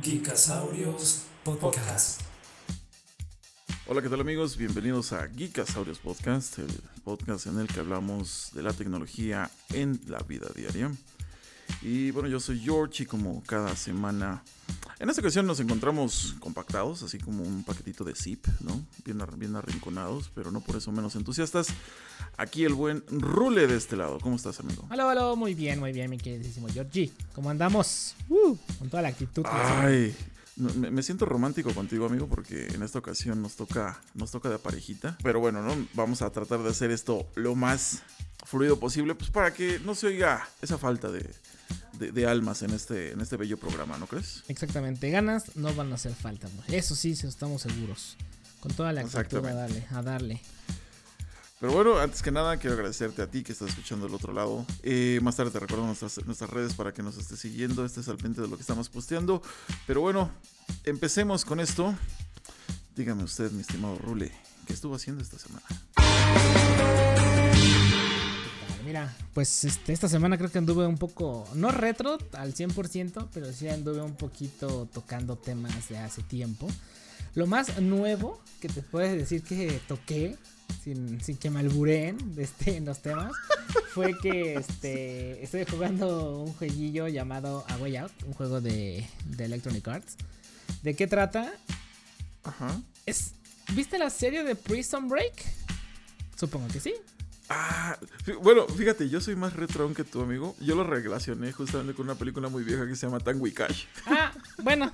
Geekasaurios Podcast. Hola, ¿qué tal amigos? Bienvenidos a Geekasaurios Podcast, el podcast en el que hablamos de la tecnología en la vida diaria. Y bueno, yo soy George y como cada semana, en esta ocasión nos encontramos compactados, así como un paquetito de zip, ¿no? Bien, bien arrinconados, pero no por eso menos entusiastas. Aquí el buen Rule de este lado. ¿Cómo estás, amigo? Hola, hola, muy bien, muy bien, mi queridísimo Georgie. ¿Cómo andamos? Uh, con toda la actitud. Ay, me, me, siento romántico contigo, amigo, porque en esta ocasión nos toca, nos toca de parejita. Pero bueno, ¿no? Vamos a tratar de hacer esto lo más fluido posible, pues para que no se oiga esa falta de, de, de, almas en este, en este bello programa, ¿no crees? Exactamente, ganas no van a hacer falta, eso sí, estamos seguros. Con toda la actitud a darle, a darle. Pero bueno, antes que nada, quiero agradecerte a ti que estás escuchando del otro lado. Eh, más tarde te recuerdo nuestras, nuestras redes para que nos estés siguiendo, estés al pendiente de lo que estamos posteando. Pero bueno, empecemos con esto. Dígame usted, mi estimado Rule, ¿qué estuvo haciendo esta semana? Mira, pues este, esta semana creo que anduve un poco, no retro al 100%, pero sí anduve un poquito tocando temas de hace tiempo. Lo más nuevo que te puedes decir que toqué, sin, sin que me albureen este, en los temas, fue que este, estoy jugando un jueguillo llamado A Way Out, un juego de, de Electronic Arts. ¿De qué trata? Ajá. Es, ¿Viste la serie de Prison Break? Supongo que sí. Ah, bueno, fíjate, yo soy más retro que tu amigo. Yo lo relacioné justamente con una película muy vieja que se llama Tango y Cash. Ah, bueno.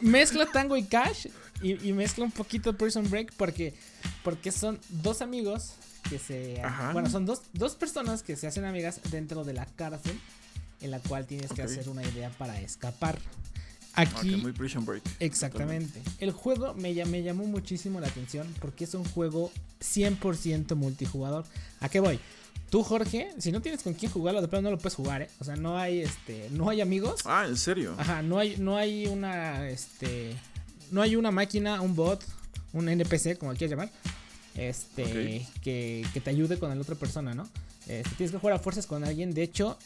mezcla Tango y Cash y, y, mezcla un poquito Prison Break porque, porque son dos amigos que se... Ajá. Bueno, son dos, dos personas que se hacen amigas dentro de la cárcel en la cual tienes que hacer una idea para escapar. Aquí... Ok, muy Prison Break. Exactamente. El juego me, me llamó muchísimo la atención porque es un juego 100% multijugador. ¿A qué voy? Tú, Jorge, si no tienes con quién jugarlo, de plano no lo puedes jugar, ¿eh? O sea, no hay, este, no hay amigos. Ah, ¿en serio? Ajá, no hay, no hay una, este, no hay una máquina, un bot, un NPC, como quieras llamar, este, que, que te ayude con la otra persona, ¿no? Este, tienes que jugar a fuerzas con alguien. De hecho,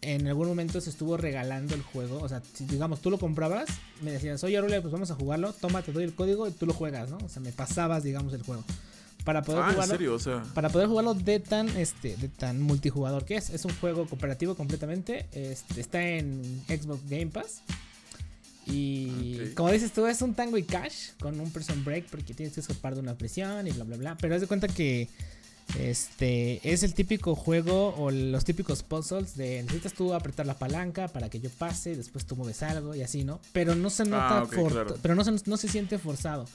en algún momento se estuvo regalando el juego. O sea, si digamos tú lo comprabas, me decías, oye, Rule, pues vamos a jugarlo. Toma, te doy el código y tú lo juegas, ¿no? O sea, me pasabas, digamos, el juego. Para poder Ah, ¿en jugarlo. serio? O sea... Para poder jugarlo de tan, este, de tan multijugador que es. Es un juego cooperativo completamente. Este, está en Xbox Game Pass. Y Ok. como dices tú, es un tango y cash con un person break porque tienes que escapar de una prisión y bla, bla, bla. Pero haz de cuenta que este es el típico juego o los típicos puzzles de necesitas tú apretar la palanca para que yo pase, después tú mueves algo y así, ¿no? Pero no se nota Ah, claro. pero no se, no se siente forzado.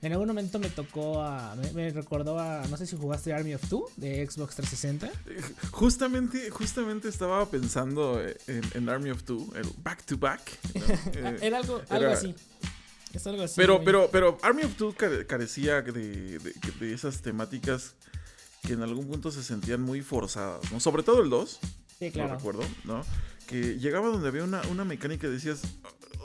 En algún momento me tocó a. Me, me recordó a. No sé si jugaste Army of Two de Xbox 360. Justamente, justamente estaba pensando en, en Army of Two, el back to back. ¿no? Eh, Era algo, era- algo así. Es algo así. pero, pero, pero Army of Two care- carecía de, de- de esas temáticas que en algún punto se sentían muy forzadas, ¿no? Sobre todo el 2, Sí, claro. recuerdo, ¿no? Que llegaba donde había una, una mecánica y decías,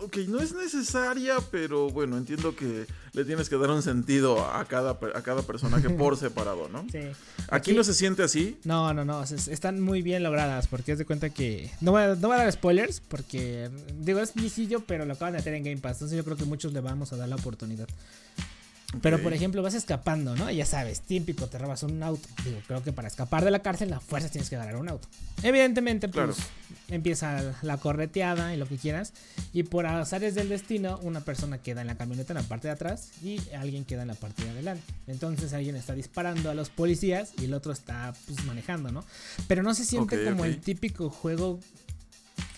ok, no es necesaria, pero bueno, entiendo que le tienes que dar un sentido a cada, a cada personaje por separado, ¿no? Sí. Aquí no se siente así. No, no, no. o sea, están muy bien logradas. Porque es de cuenta que. No voy, a, no voy a dar spoilers. Porque. Digo, es viejillo, pero lo acaban de meter en Game Pass. Entonces yo creo que muchos le vamos a dar la oportunidad. Pero por ejemplo, vas escapando, ¿no? Ya sabes, típico, te robas un auto. Digo, creo que para escapar de la cárcel, a fuerzas tienes que agarrar un auto. Evidentemente, pues Claro. empieza la correteada y lo que quieras. Y por azares del destino, una persona queda en la camioneta en la parte de atrás y alguien queda en la parte de adelante. Entonces alguien está disparando a los policías y el otro está pues, manejando, ¿no? Pero no se siente como el típico juego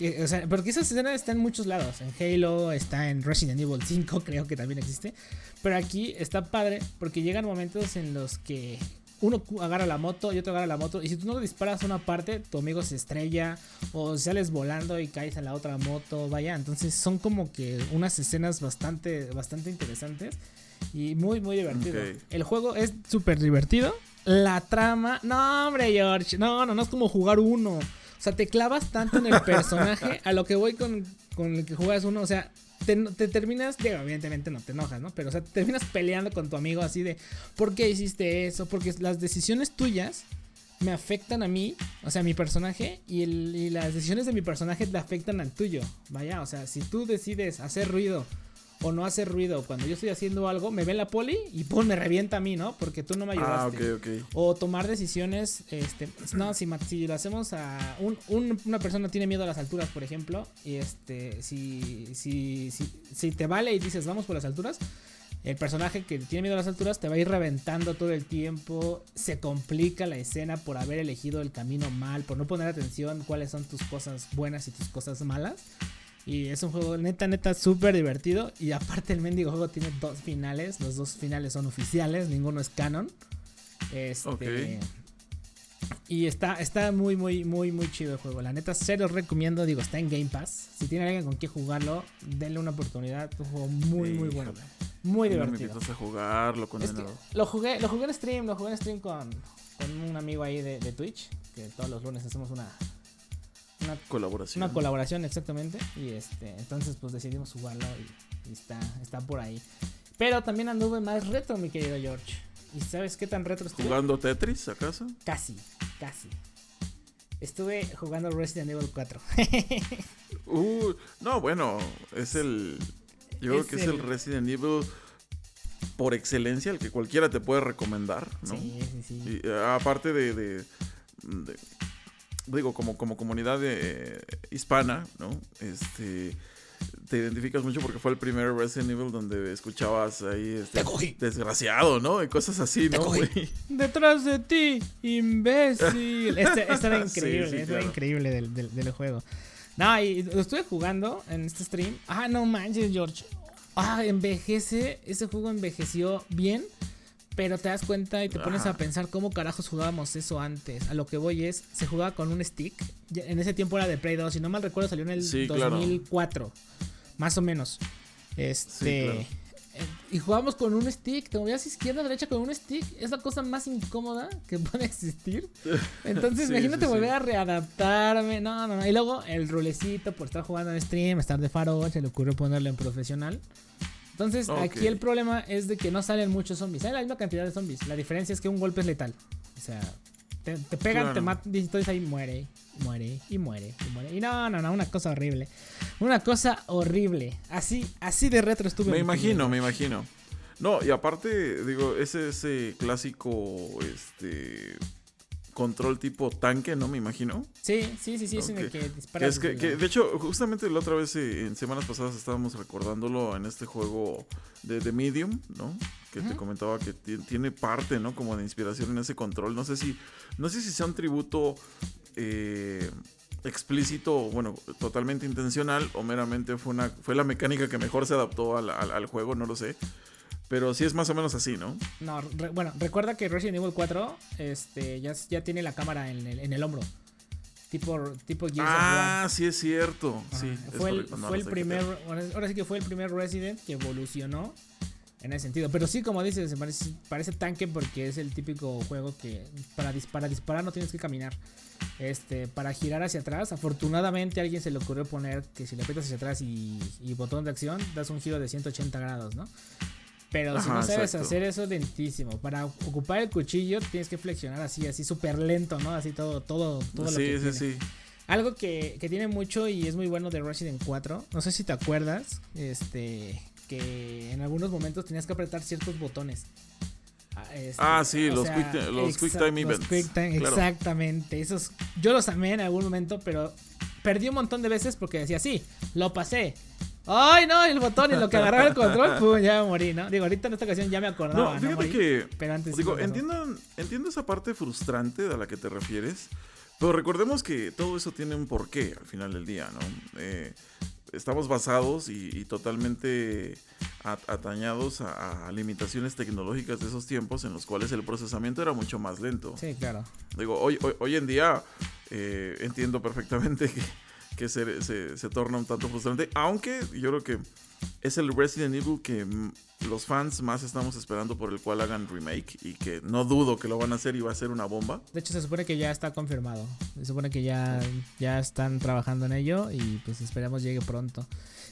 que, o sea, porque esa escena está en muchos lados. En Halo, está en Resident Evil 5, creo que también existe. Pero aquí está padre porque llegan momentos en los que uno agarra la moto y otro agarra la moto. Y si tú no disparas a una parte, tu amigo se estrella o sales volando y caes a la otra moto. Vaya, entonces son como que unas escenas bastante, bastante interesantes y muy, muy divertido. Ok. El juego es súper divertido. La trama, no, hombre, George, no, no, no es como jugar uno. O sea, te clavas tanto en el personaje a lo que voy con, con el que juegas uno. O sea, te, te terminas, digo, evidentemente no te enojas, ¿no? Pero, o sea, te terminas peleando con tu amigo así de, ¿por qué hiciste eso? Porque las decisiones tuyas me afectan a mí, o sea, a mi personaje, y, el, y las decisiones de mi personaje te afectan al tuyo. Vaya, o sea, si tú decides hacer ruido o no hacer ruido cuando yo estoy haciendo algo, me ve la poli y pum, me revienta a mí, ¿no? Porque tú no me Ah, ayudaste. ok, ok. O tomar decisiones, este, no, si, si lo hacemos a un- un- una persona tiene miedo a las alturas, por ejemplo, y este, si, si, si, si te vale y dices vamos por las alturas, el personaje que tiene miedo a las alturas te va a ir reventando todo el tiempo, se complica la escena por haber elegido el camino mal, por no poner atención cuáles son tus cosas buenas y tus cosas malas. Y es un juego neta, neta, súper divertido. Y aparte el mendigo juego tiene dos finales. Los dos finales son oficiales, ninguno es canon. Este. Y está, está muy, muy, muy, muy chido el juego. La neta, se los recomiendo. Digo, está en Game Pass. Si tienen alguien con quien jugarlo, denle una oportunidad. Un juego muy, muy bueno. Híjole. Muy no me divertido. a jugarlo, Es que condenado. lo jugué, lo jugué en stream, lo jugué en stream con, con un amigo ahí de, de Twitch. Que todos los lunes hacemos una, una Colaboración. una colaboración, exactamente. Y este, entonces pues decidimos jugarlo y, y está, está por ahí. Pero también anduve más retro, mi querido George. ¿Y sabes qué tan retro estuve? ¿Jugando Tetris, acaso? Casi, casi. Estuve jugando Resident Evil 4. Uh, no, bueno, es el. Yo creo que es el Resident Evil por excelencia, el que cualquiera te puede recomendar, ¿no? Sí, sí, sí. Y, eh, aparte de, de- de- digo, como, como comunidad de- hispana, ¿no? Este, te identificas mucho porque fue el primer Resident Evil donde escuchabas ahí, este, Te cogí. desgraciado, ¿no? Y cosas así, Te ¿no? cogí. güey? Detrás de ti, imbécil. Este, este era increíble, sí, este era increíble del, del- del juego. No, y lo estuve jugando en este stream. Ah, no manches, George. Ah, envejece. Ese juego envejeció bien. Pero te das cuenta y te pones Ajá. a pensar cómo carajos jugábamos eso antes. A lo que voy es, se jugaba con un stick. En ese tiempo era de Play 2. Si no mal recuerdo, salió en el Sí, claro. 2004. Más o menos. Este. claro. eh, Y jugábamos con un stick. Te movías izquierda, derecha con un stick. Es la cosa más incómoda que puede existir. Entonces, Sí, imagínate sí, sí. volver a readaptarme. No, no, no. Y luego el rolecito por estar jugando en stream, estar de faro, se le ocurrió ponerlo en profesional. Entonces, aquí el problema es de que no salen muchos zombies. Hay la misma cantidad de zombies. La diferencia es que un golpe es letal. O sea, te, te pegan, Claro. te matan, y entonces ahí muere, muere, y muere, y muere. Y no, no, no, una cosa horrible. Una cosa horrible. Así, así de retro estuve. Me imagino, me imagino. No, y aparte, digo, ese, ese clásico, este, control tipo tanque, ¿no? Me imagino. Sí, sí, sí, sí, es en el que disparas. es que, de hecho, justamente la otra vez, eh, en semanas pasadas, estábamos recordándolo en este juego de, de Medium, ¿no? Que te comentaba que ti- tiene parte, ¿no? Como de inspiración en ese control. No sé si, no sé si sea un tributo eh, explícito, bueno, totalmente intencional, o meramente fue, una, fue la mecánica que mejor se adaptó al, al- al juego, no lo sé. Pero sí es más o menos así, ¿no? No, re- bueno, recuerda que Resident Evil 4 este, ya, ya tiene la cámara en el, en el hombro. Tipo, tipo Gears of War. Ah, sí es cierto. Sí, fue el, fue el primer, ahora, ahora sí que fue el primer Resident que evolucionó en ese sentido. Pero sí, como dices, parece, parece tanque porque es el típico juego que para, dis- para disparar no tienes que caminar. Este, para girar hacia atrás, afortunadamente a alguien se le ocurrió poner que si le aprietas hacia atrás y, y botón de acción, das un giro de 180 grados, ¿no? Pero si no sabes exacto. hacer eso, lentísimo. Para ocupar el cuchillo tienes que flexionar así, así súper lento, ¿no? Así todo, todo, todo lo Sí, que sí, tiene. sí. Algo que, que tiene mucho y es muy bueno de Resident 4. No sé si te acuerdas. Este. Que en algunos momentos tenías que apretar ciertos botones. Ah, este, Ah, sí, los sea, quick los time los events, quick time, claro. Exactamente. Esos, yo los amé en algún momento, pero perdí un montón de veces porque decía, sí, lo pasé. Ay, no, el botón y lo que agarraba el control, pum, ya me morí, ¿no? Digo, ahorita en esta ocasión ya me acordaba. No, No, fíjate morí, que. Pero antes sí Digo, pasó. entiendo, entiendo esa parte frustrante a la que te refieres, pero recordemos que todo eso tiene un porqué al final del día, ¿no? Eh, estamos basados y, y totalmente atañados a, a limitaciones tecnológicas de esos tiempos en los cuales el procesamiento era mucho más lento. Sí, claro. Digo, hoy, hoy, hoy en día eh, entiendo perfectamente que, que se, se- se torna un tanto frustrante, aunque yo creo que es el Resident Evil que mm, los fans más estamos esperando por el cual hagan remake y que no dudo que lo van a hacer y va a ser una bomba. De hecho, se supone que ya está confirmado. Se supone que ya, ya están trabajando en ello y pues esperemos llegue pronto.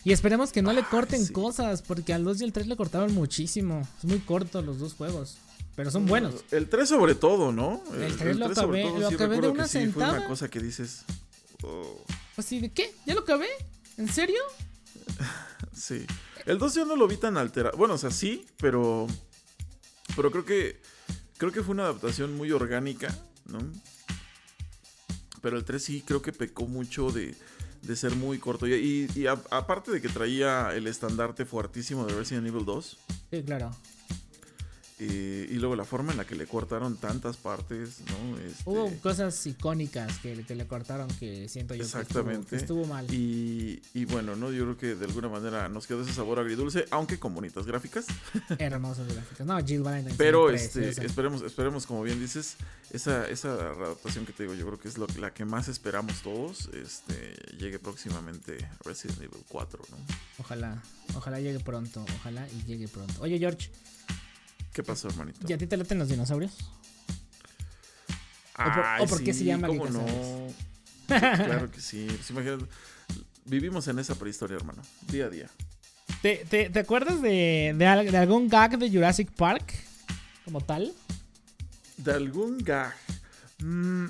Y esperemos que no le corten cosas, porque al 2 y el 3 le cortaron muchísimo. Es muy corto los dos juegos. Pero son buenos. El 3 sobre todo, ¿no? El, 3 lo acabé, lo acabé de una sentada. Fue una cosa que dices... Oh. Pues sí, ¿de qué? ¿Ya lo acabé? ¿En serio? sí. El 2 yo no lo vi tan alterado. Bueno, o sea, sí, pero. Pero creo que. Creo que fue una adaptación muy orgánica, ¿no? Pero el 3 sí creo que pecó mucho de, de ser muy corto. Y, y, aparte de que traía el estandarte fuertísimo de Resident Evil 2. Sí, claro. Eh, y luego la forma en la que le cortaron tantas partes, ¿no? Este, Hubo cosas icónicas que, le cortaron que siento yo exactamente. Que estuvo, mal. Y, y, bueno, ¿no? Yo creo que de alguna manera nos quedó ese sabor agridulce, aunque con bonitas gráficas. Hermosas gráficas. No, Jill Valentine. Pero este, esperemos, esperemos, como bien dices, esa, esa adaptación que te digo, yo creo que es lo, la que más esperamos todos, este, llegue próximamente Resident Evil 4, ¿no? Ojalá, ojalá llegue pronto, ojalá y llegue pronto. Oye, George. ¿Qué pasó, hermanito? ¿Y a ti te laten los dinosaurios? ¿O por, qué se llama ¿cómo no? claro que sí. Pues vivimos en esa prehistoria, hermano. Día a día. ¿Te, te, te acuerdas de, de, algún gag de Jurassic Park? Como tal. De algún gag. Mm,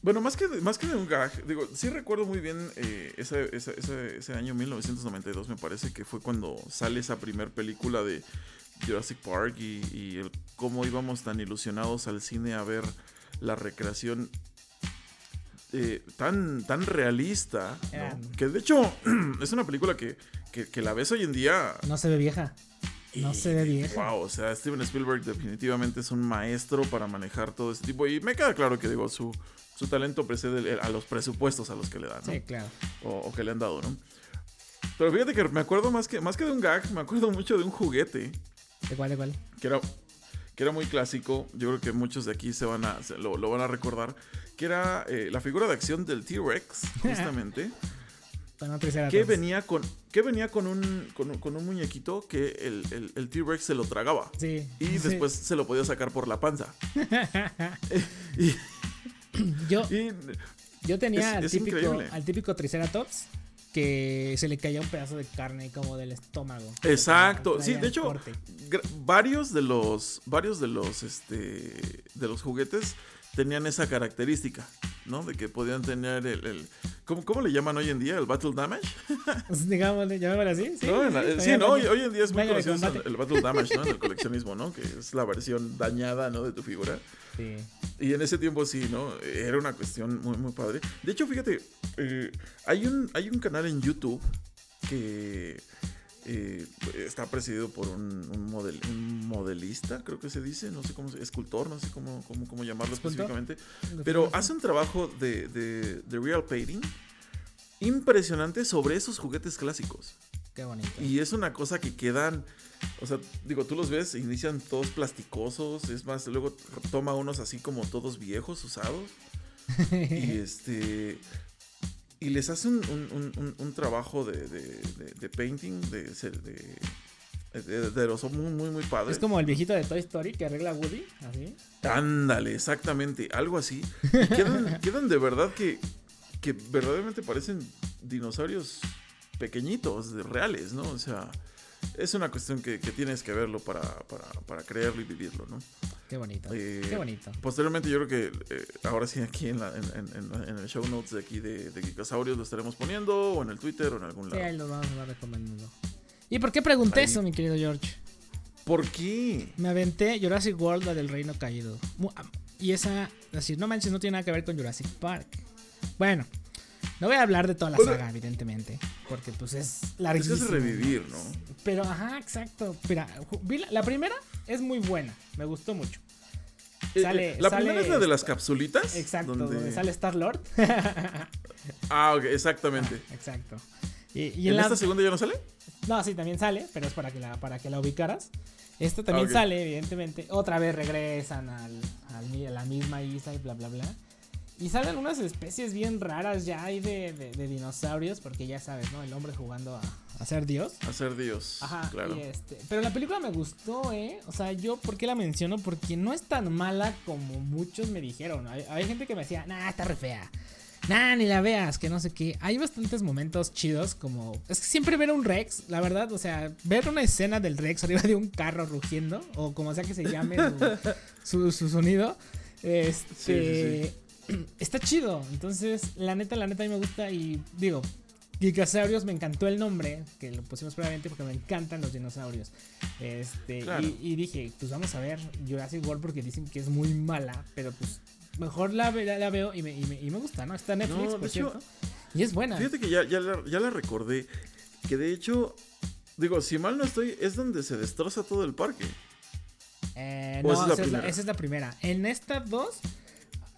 bueno, más que, más que de un gag, digo, sí recuerdo muy bien eh, ese, ese, ese, año 1992, me parece que fue cuando sale esa primer película de Jurassic Park y, el cómo íbamos tan ilusionados al cine a ver la recreación eh, tan, tan realista, que de hecho es una película que, la ves hoy en día. No se ve vieja. No se ve vieja. Wow, o sea, Steven Spielberg definitivamente es un maestro para manejar todo este tipo. Y me queda claro que digo, su, su talento precede a los presupuestos a los que le dan. Sí, claro. O, que le han dado, ¿no? Pero fíjate que me acuerdo más que, más que de un gag, me acuerdo mucho de un juguete ¿De cuál, de cuál? Que era, que era muy clásico. Yo creo que muchos de aquí se van a, lo, van a recordar. Que era eh, la figura de acción del T-Rex, justamente. que venía con que venía con un, con, un muñequito que el, el, T-Rex se lo tragaba. Sí. Y después se lo podía sacar por la panza. yo, yo tenía al, típico, al típico Triceratops que se le caía un pedazo de carne como del estómago. Exacto. Sí, de hecho, varios de los varios de los este de los juguetes tenían esa característica, ¿no? De que podían tener el, ¿cómo, le llaman hoy en día? ¿El Battle Damage? Pues, Digámosle, llamémosle así. Sí, no, sí, no hoy, en día es muy conocido el, Battle Damage, ¿no? En el coleccionismo, ¿no? Que es la versión dañada, ¿no? De tu figura. Sí. Y en ese tiempo sí, ¿no? Era una cuestión muy, muy padre. De hecho, fíjate, eh, hay, un, hay un canal en YouTube que eh, está presidido por un, un, modelista, creo que se dice, no sé cómo, escultor, no sé cómo, cómo, cómo llamarlo específicamente, pero hace un trabajo de, de, de, real painting impresionante sobre esos juguetes clásicos. Qué bonito. Y es una cosa que quedan, o sea, digo, tú los ves, inician todos plasticosos, es más, luego toma unos así como todos viejos, usados. y este y les hace un, trabajo de, de, painting, de, de, de, los muy, muy, muy padres. Es como el viejito de Toy Story que arregla Woody, así. Ándale, exactamente, algo así. Y quedan, quedan de verdad que, que verdaderamente parecen dinosaurios pequeñitos, reales, ¿no? O sea, es una cuestión que, tienes que verlo para, para, para creerlo y vivirlo, ¿no? Qué bonito. Eh, qué bonito. Posteriormente, yo creo que eh, ahora sí, aquí en, la, en, en, el show notes de aquí de, de Geekasaurios lo estaremos poniendo, o en el Twitter, o en algún lado. Sí, ahí lo vamos a estar recomendando. ¿Y por qué pregunté eso, mi querido George? ¿Por qué? Me aventé Jurassic World, la del Reino Caído. Y esa, decir, no manches, no tiene nada que ver con Jurassic Park. Bueno, no voy a hablar de toda la saga, evidentemente, porque pues es larguísimo. Es revivir, ¿no? Pero, ajá, exacto. Mira, la primera es muy buena, me gustó mucho. Eh, sale, la primera es la de las capsulitas. Exacto, donde, sale Star Lord. ah, ok, exactamente. exacto. ¿Y, en, esta segunda ya no sale? No, sí, también sale, pero es para que la, para que la ubicaras. Esta también sale, evidentemente. Otra vez regresan al, a la misma isla y bla, bla, bla. Y salen unas especies bien raras ya hay de, de, dinosaurios, porque ya sabes, ¿no? El hombre jugando a, ser Dios. A ser Dios. Ajá, claro. este, pero la película me gustó, ¿eh? O sea, yo, ¿por qué la menciono? Porque no es tan mala como muchos me dijeron. Hay, hay gente que me decía, nah, está re fea. Nah, ni la veas, que no sé qué. Hay bastantes momentos chidos, como. Es que siempre ver un Rex, la verdad, o sea, ver una escena del Rex arriba de un carro rugiendo, o como sea que se llame su, su sonido, este. está chido. Entonces, la neta, la neta a mí me gusta y digo, Gigasaurios me encantó el nombre, que lo pusimos previamente porque me encantan los dinosaurios. Este, y, dije, pues vamos a ver Jurassic World porque dicen que es muy mala, pero pues mejor la, la, veo y me, y, me, gusta, ¿no? Está en Netflix, por cierto. Y es buena. Fíjate que ya, ya, la, ya la recordé, que de hecho, digo, si mal no estoy, es donde se destroza todo el parque. Eh, no, esa es, esa es, la, primera. En estas dos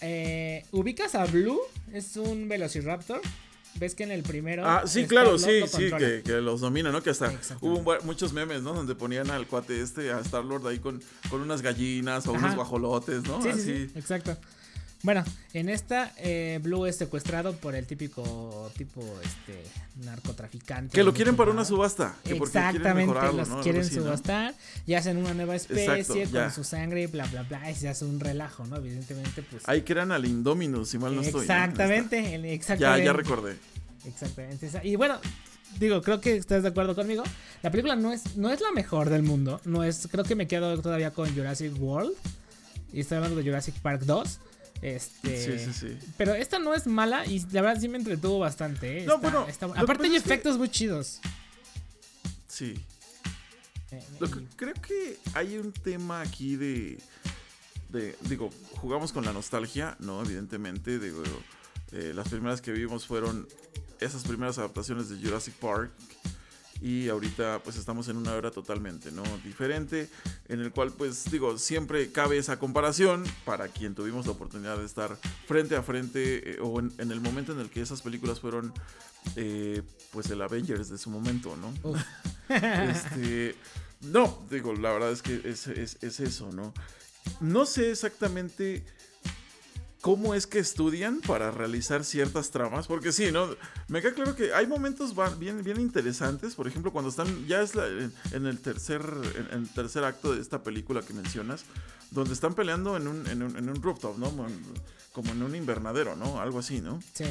eh, ubicas a Blue, es un Velociraptor. Ves que en el primero. Ah, sí, claro, sí, sí, que, los domina, ¿no? Que hasta hubo muchos memes, ¿no? Donde ponían al cuate este, a Star Lord ahí con, con unas gallinas o unos guajolotes, ¿no? Sí, Así. sí, exacto. Bueno, en esta eh, Blue es secuestrado por el típico tipo este narcotraficante. Que lo quieren para una subasta. Exactamente, quieren los quieren subastar y hacen una nueva especie con su sangre y bla bla bla y se hace un relajo, ¿no? Evidentemente, pues. Ahí crean al Indominus, si mal no estoy. Exactamente, exactamente. Ya, ya recordé. Exactamente. Y bueno, digo, creo que estás de acuerdo conmigo. La película no es, no es la mejor del mundo. No es, creo que me quedo todavía con Jurassic World. Y estoy hablando de Jurassic Park 2. Este, sí, sí, sí. Pero esta no es mala y la verdad sí me entretuvo bastante. ¿eh? No, bueno. aparte hay efectos muy chidos. Sí. Eh, creo que hay un tema aquí de, de, digo, jugamos con la nostalgia, ¿no? Evidentemente, digo, eh, las primeras que vimos fueron esas primeras adaptaciones de Jurassic Park y ahorita pues estamos en una era totalmente no diferente en el cual pues digo siempre cabe esa comparación para quien tuvimos la oportunidad de estar frente a frente eh, o en, el momento en el que esas películas fueron eh, pues el Avengers de su momento no este, no digo la verdad es que es, es, es eso no no sé exactamente cómo es que estudian para realizar ciertas tramas, porque sí, ¿no? Me queda claro que hay momentos bien, bien interesantes, por ejemplo, cuando están, ya es en el tercer, en, el tercer acto de esta película que mencionas, donde están peleando en un, en un, en un rooftop, ¿no? Como en un invernadero, ¿no? Algo así, ¿no? Sí.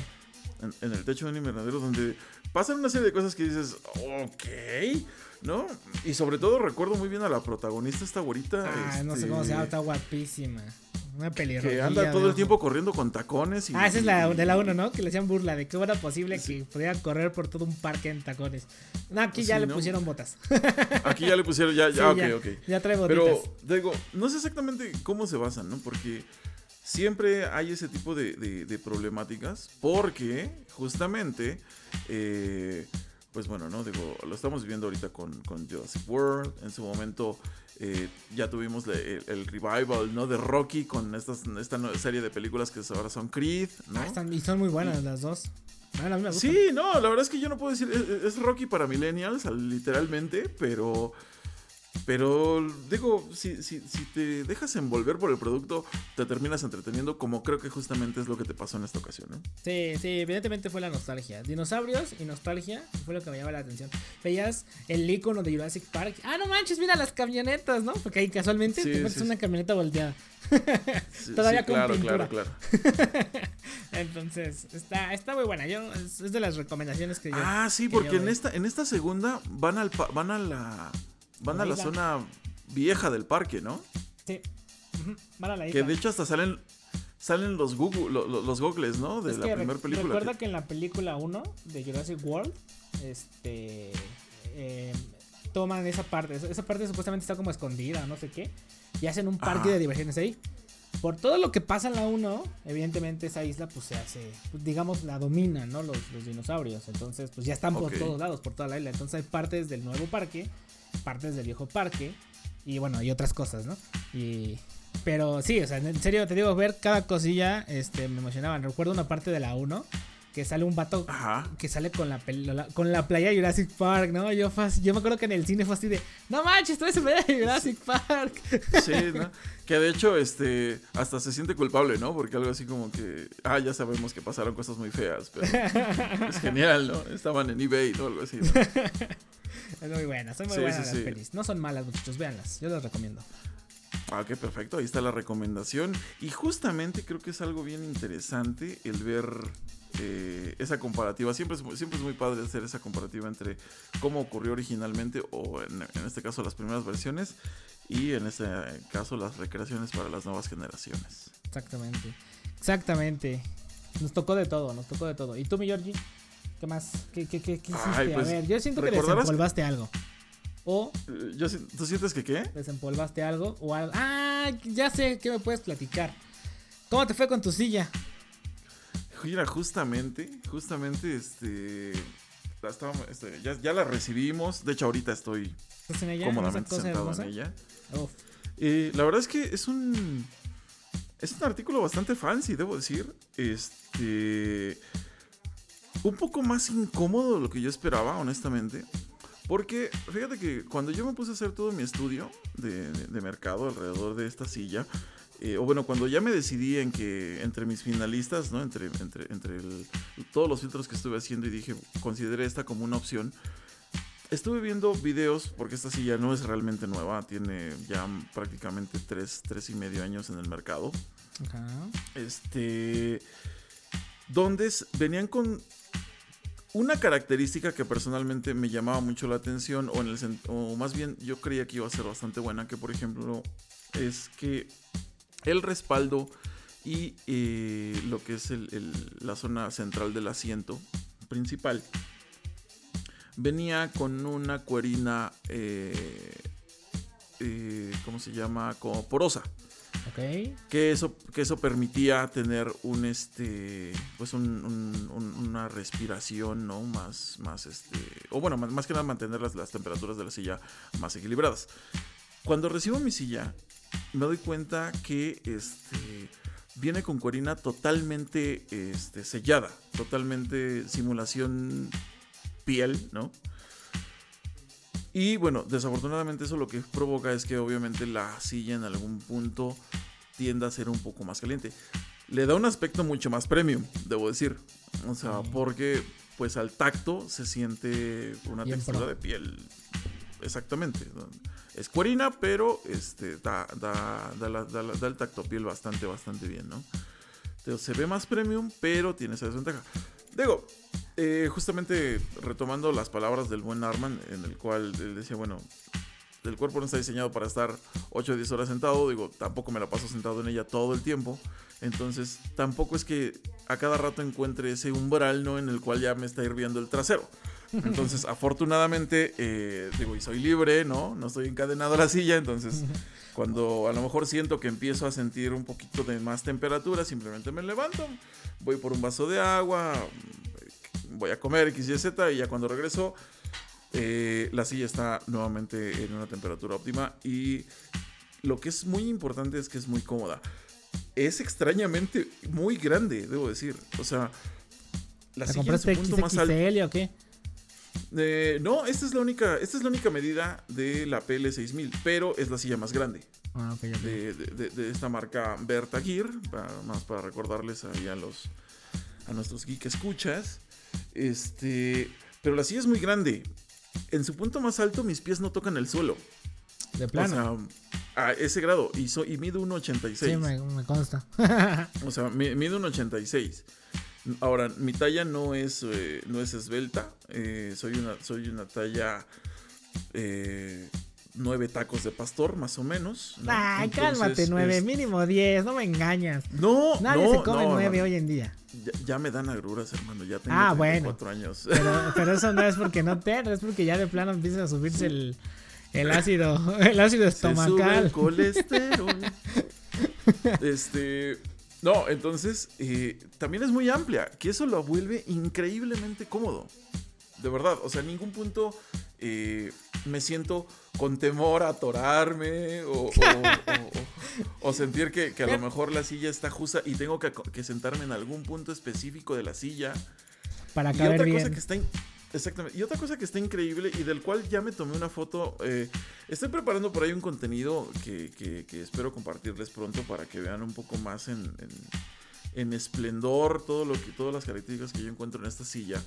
En, el techo de un invernadero donde pasan una serie de cosas que dices, ok, ¿no? Y sobre todo recuerdo muy bien a la protagonista, esta güerita. Ah, no sé cómo se llama, está guapísima. Una pelirroja. Que anda todo el tiempo corriendo con tacones. Y, ah, esa es la de la 1, ¿no? Que le hacían burla de que era posible que pudiera correr por todo un parque en tacones. No, aquí ya le pusieron botas. Aquí ya le pusieron, ya, ya, ok, ok. Ya trae botitas. Pero, digo, no sé exactamente cómo se basan, ¿no? Porque siempre hay ese tipo de, de, problemáticas. Porque, justamente, eh, pues bueno, ¿no? Digo, lo estamos viviendo ahorita con, con Jurassic World. En su momento eh, ya tuvimos el, revival, ¿no? De Rocky con esta serie de películas que ahora son Creed, ¿no? Ah, y son muy buenas las dos. Ah, sí, no, la verdad es que yo no puedo decir, es Rocky para millennials, literalmente, pero pero digo, si, si, si, te dejas envolver por el producto, te terminas entreteniendo, como creo que justamente es lo que te pasó en esta ocasión, ¿no? Sí, sí, evidentemente fue la nostalgia. Dinosaurios y nostalgia fue lo que me llamaba la atención. Veías el icono de Jurassic Park. Ah, no manches, mira las camionetas, ¿no? Porque ahí casualmente te metes una camioneta volteada. Todavía con claro, pintura. Claro, claro. Entonces, está, está muy buena. Yo, es, de las recomendaciones que yo. Ah, sí, porque en esta, en esta segunda van al van a la Van a la zona vieja del parque, ¿no? Sí. Van a la isla. Que de hecho hasta salen salen los Google, los, goggles, ¿no? De la primera película. Recuerda que... en la película 1 de Jurassic World, este eh, toman esa parte. Esa parte supuestamente está como escondida, no sé qué. Y hacen un parque de diversiones ahí. Por todo lo que pasa en la 1, evidentemente esa isla pues se hace, pues, digamos, la dominan, ¿no? Los, dinosaurios. Entonces, pues ya están por todos lados, por toda la isla. Entonces hay partes del nuevo parque partes del viejo parque y bueno, y otras cosas, ¿no? Y pero sí, o sea, en serio te digo, ver cada cosilla este me emocionaba. Recuerdo una parte de la 1 que sale un vato Ajá. que sale con la, con la playa de Jurassic Park, ¿no? Yo, yo me acuerdo que en el cine fue así de, no manches, eres en playa de Jurassic Park. Sí, ¿no? Que de hecho, este, hasta se siente culpable, ¿no? Porque algo así como que, ah, ya sabemos que pasaron cosas muy feas, pero es genial, ¿no? Estaban en eBay o algo así. ¿no? Es muy buena, son muy Sí, buenas sí, las sí. pelis. No son malas, muchachos, véanlas, yo las recomiendo. Ah, qué perfecto, ahí está la recomendación. Y justamente creo que es algo bien interesante el ver eh, esa comparativa. Siempre es, siempre es muy padre hacer esa comparativa entre cómo ocurrió originalmente, o en, en este caso las primeras versiones, y en este caso las recreaciones para las nuevas generaciones. Exactamente, exactamente. Nos tocó de todo, nos tocó de todo. ¿Y tú, mi Georgie? ¿Qué más? ¿Qué, qué, qué, qué hiciste? Ay, pues, A ver, yo siento que ¿recordarás- desempolvaste algo. O Eh, yo ¿Tú sientes que qué? desempolvaste algo o algo. Ah, ya sé, ¿qué me puedes platicar? ¿Cómo te fue con tu silla? Mira, justamente, justamente, este, la este, ya, ya la recibimos. De hecho, ahorita estoy ¿Estás en ella? cómodamente ¿Esa cosa sentado hermosa? en ella. Eh, la verdad es que es un. Es un artículo bastante fancy, debo decir. Este. Un poco más incómodo de lo que yo esperaba, honestamente. Porque fíjate que cuando yo me puse a hacer todo mi estudio de, de- de mercado alrededor de esta silla, eh, o bueno, cuando ya me decidí en que entre mis finalistas, ¿no? Entre, entre, entre el- todos los filtros que estuve haciendo y dije, consideré esta como una opción. Estuve viendo videos, porque esta silla no es realmente nueva, tiene ya prácticamente tres, tres y medio años en el mercado. Ajá. Este. Donde venían con una característica que personalmente me llamaba mucho la atención, o, en el, o más bien yo creía que iba a ser bastante buena, que por ejemplo es que el respaldo y eh, lo que es el- el- la zona central del asiento principal. Venía con una cuerina, eh, eh, ¿cómo se llama? Como porosa. Que eso, que eso permitía tener un este pues un- un- un- una respiración no más más este o bueno más, más que nada mantener las, las temperaturas de la silla más equilibradas. Cuando recibo mi silla me doy cuenta que este viene con cuerina totalmente este, sellada totalmente simulación piel no y bueno, desafortunadamente eso lo que provoca es que obviamente la silla en algún punto tiende a ser un poco más caliente. Le da un aspecto mucho más premium, debo decir. O sea, Sí. porque pues al tacto se siente una Bien textura pro. de piel. Exactamente. ¿No? Es cuerina, pero este, da, da, da, da el tacto piel bastante, bastante bien, ¿no? Se ve más premium, pero tiene esa desventaja. Digo, eh, justamente retomando las palabras del buen Arman, en el cual él decía, bueno, el cuerpo no está diseñado para estar 8 o 10 horas sentado, digo, tampoco me la paso sentado en ella todo el tiempo, entonces tampoco es que a cada rato encuentre ese umbral, ¿no? En el cual ya me está hirviendo el trasero. Entonces, afortunadamente, eh, digo, y soy libre, ¿no? No estoy encadenado a la silla, entonces cuando a lo mejor siento que empiezo a sentir un poquito de más temperatura, simplemente me levanto, voy por un vaso de agua, voy a comer X, Y, Z y ya cuando regreso eh, la silla está nuevamente en una temperatura óptima y lo que es muy importante es que es muy cómoda. Es extrañamente muy grande, debo decir. O sea, la ¿La silla en su punto más alto. XXL o qué? Eh, no, esta es la única, esta es la única medida de la PL6000, pero es la silla más grande Ah, ok, ok. de, de- de- esta marca Berta Gear, para- más para recordarles ahí a los a nuestros geek escuchas. Este, pero la silla es muy grande. En su punto más alto mis pies no tocan el suelo. De plano. O sea, a ese grado y, so- y mido 1.86. sí, me, me consta. O sea, mi- mide un 86. Ahora, mi talla no es, eh, no es esbelta. eh, soy, una, soy una talla eh, nueve tacos de pastor, más o menos. ¿no? Ay, cálmate, nueve, es- mínimo diez, no me engañas. No, Nadie no, se come no, nueve hoy en día. Ya, ya me dan agruras, hermano. Ya tengo Ah, 34 años. Pero, pero eso no es porque no te, es porque ya de plano empieza a subirse el, el ácido, el ácido Se sube el estomacal. colesterol. este. No, entonces eh, también es muy amplia, que eso lo vuelve increíblemente cómodo. De verdad, o sea, en ningún punto eh, me siento con temor a atorarme o, o- o- o sentir que, a lo mejor la silla está justa y tengo que, sentarme en algún punto específico de la silla. Para caber y otra cosa que está Exactamente. Y otra cosa que está increíble y del cual ya me tomé una foto. Eh, estoy preparando por ahí un contenido que, espero compartirles pronto para que vean un poco más en, en, esplendor todo lo que, todas las características que yo encuentro en esta silla.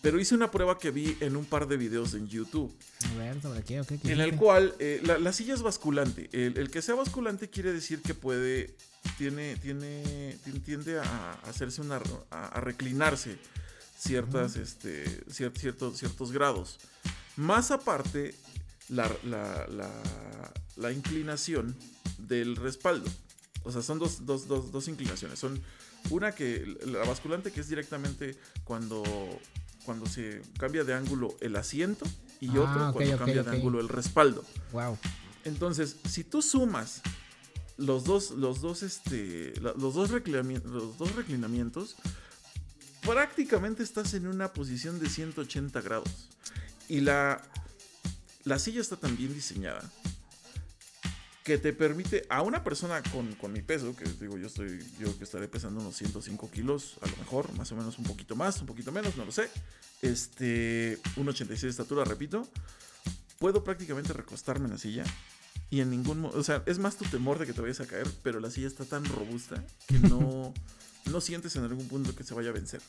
Pero hice una prueba que vi en un par de videos en YouTube. A ver, ¿sobre qué? en el cual eh, la, silla es basculante. El, que sea basculante quiere decir que puede. Tiene. Tiene. Tiende a hacerse una. a, reclinarse ciertas. este. ciertos, ciertos grados. Más aparte. La, la, inclinación del respaldo. O sea, son dos, dos, dos, dos inclinaciones. Son una que. La basculante que es directamente cuando cuando se cambia de ángulo el asiento y ah, otro cuando cambia de ángulo el respaldo. Wow. Entonces, si tú sumas los dos, los dos, este, los dos, reclinamientos, los dos reclinamientos, prácticamente estás en una posición de 180 grados. Y la, la silla está tan bien diseñada que te permite a una persona con, mi peso, que digo, yo estoy, yo que estaré pesando unos 105 kilos, a lo mejor, más o menos un poquito más, un poquito menos, no lo sé. Este, 1,86 de estatura, repito. Puedo prácticamente recostarme en la silla y en ningún o sea, es más tu temor de que te vayas a caer, pero la silla está tan robusta que no, no sientes en algún punto que se vaya a vencer.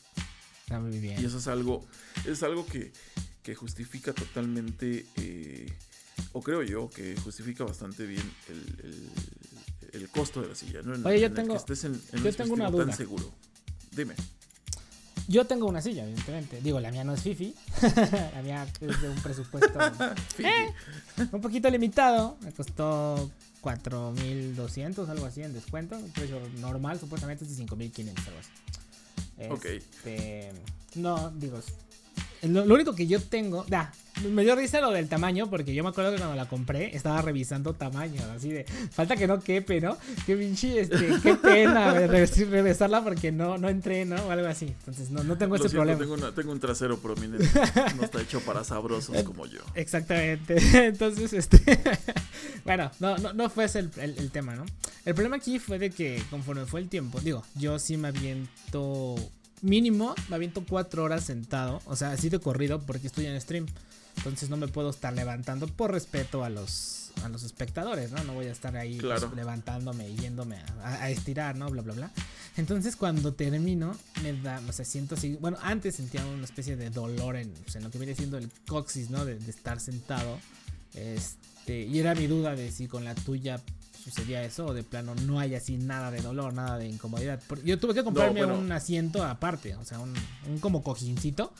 Está muy bien. Y eso es algo, es algo que, que justifica totalmente eh, o creo yo que justifica bastante bien el, el, costo de la silla, ¿no? Oye, yo tengo, yo tengo una duda. tan seguro. Dime. Yo tengo una silla, evidentemente. Digo, la mía no es Fifi. la mía es de un presupuesto eh, un poquito limitado. Me costó 4.200, algo así en descuento. Un precio normal, supuestamente es de 5.500, algo así. ok. Este, no, digo, lo, único que yo tengo, da, me dio risa lo del tamaño, porque yo me acuerdo que cuando la compré estaba revisando tamaño, así de, falta que no quepe, ¿no? Qué pinche, este, qué pena regresarla porque no, no entré, ¿no? O algo así. Entonces no, no tengo ese problema. Tengo, tengo, un trasero prominente, no está hecho para sabrosos como yo. Exactamente. Entonces, este, bueno, no, no, no fue ese el, el tema, ¿no? El problema aquí fue de que conforme fue el tiempo, digo, yo sí me aviento mínimo me aviento cuatro horas sentado, o sea, así de corrido porque estoy en stream. Entonces no me puedo estar levantando por respeto a los, a los espectadores, ¿no? No voy a estar ahí pues, levantándome y yéndome a, estirar, ¿no? Bla, bla, bla. Entonces cuando termino, me da, o sea, siento así, bueno, antes sentía una especie de dolor en, en lo que viene siendo el coxis, ¿no? De, de estar sentado. Este, y era mi duda de si con la tuya sucedía eso o de plano no hay así nada de dolor, nada de incomodidad. Yo tuve que comprarme un asiento aparte, o sea, un, como cojincito.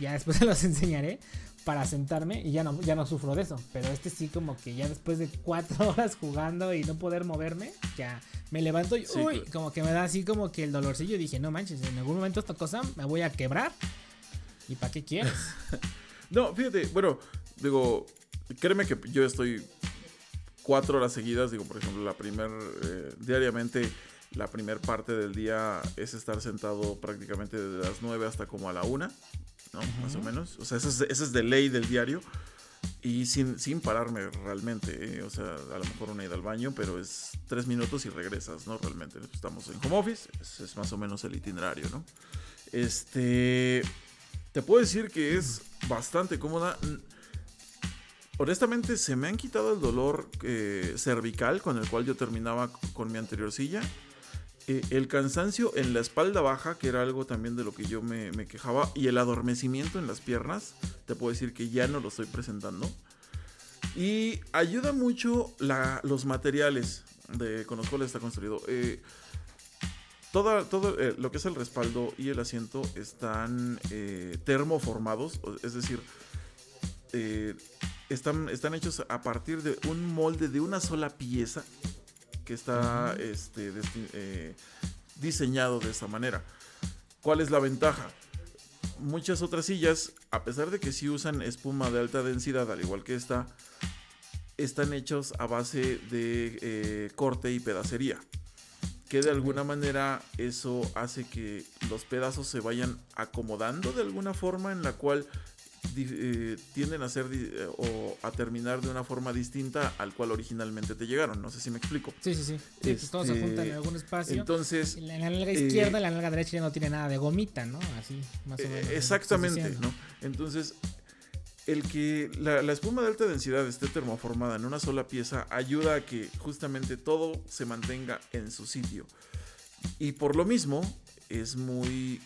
Ya después se los enseñaré para sentarme y ya no, ya no sufro de eso. Pero este sí como que ya después de cuatro horas jugando y no poder moverme, ya me levanto y uy, como que me da así como que el dolorcillo. Dije, no manches, en algún momento esta cosa me voy a quebrar. ¿Y para qué quieres? no, fíjate, bueno, digo, créeme que yo estoy cuatro horas seguidas, digo, por ejemplo, la primer, eh, diariamente, la primer parte del día es estar sentado prácticamente desde las 9 hasta como a la una, ¿no? Más o menos. O sea, ese es, ese es de ley del diario. Y sin, sin pararme realmente, ¿eh? o sea, a lo mejor una ida al baño, pero es tres minutos y regresas, ¿no? Realmente estamos en home office, es, es más o menos el itinerario, ¿no? Este, te puedo decir que es bastante cómoda honestamente se me han quitado el dolor eh, cervical con el cual yo terminaba con mi anterior silla. Eh, el cansancio en la espalda baja, que era algo también de lo que yo me, quejaba, y el adormecimiento en las piernas, te puedo decir que ya no lo estoy presentando. Y ayuda mucho los materiales de, con los cuales está construido. Eh, todo, todo lo que es el respaldo y el asiento están termoformados, es decir, están, están hechos a partir de un molde de una sola pieza que está este, eh, diseñado de esa manera. ¿Cuál es la ventaja? Muchas otras sillas, a pesar de que sí usan espuma de alta densidad, al igual que esta, están hechos a base de eh, corte y pedacería. Que de alguna manera eso hace que los pedazos se vayan acomodando de alguna forma en la cual eh, tienden a ser eh, o a terminar de una forma distinta al cual originalmente te llegaron. No sé si me explico. Sí, sí, sí. sí pues todo se Este, junta en algún espacio. Entonces, En la, nalga eh, izquierda y la nalga derecha ya no tiene nada de gomita, ¿no? Así, más o Eh, menos. Exactamente. ¿no? Entonces, el que la, la espuma de alta densidad esté termoformada en una sola pieza ayuda a que justamente todo se mantenga en su sitio. Y por lo mismo, es muy.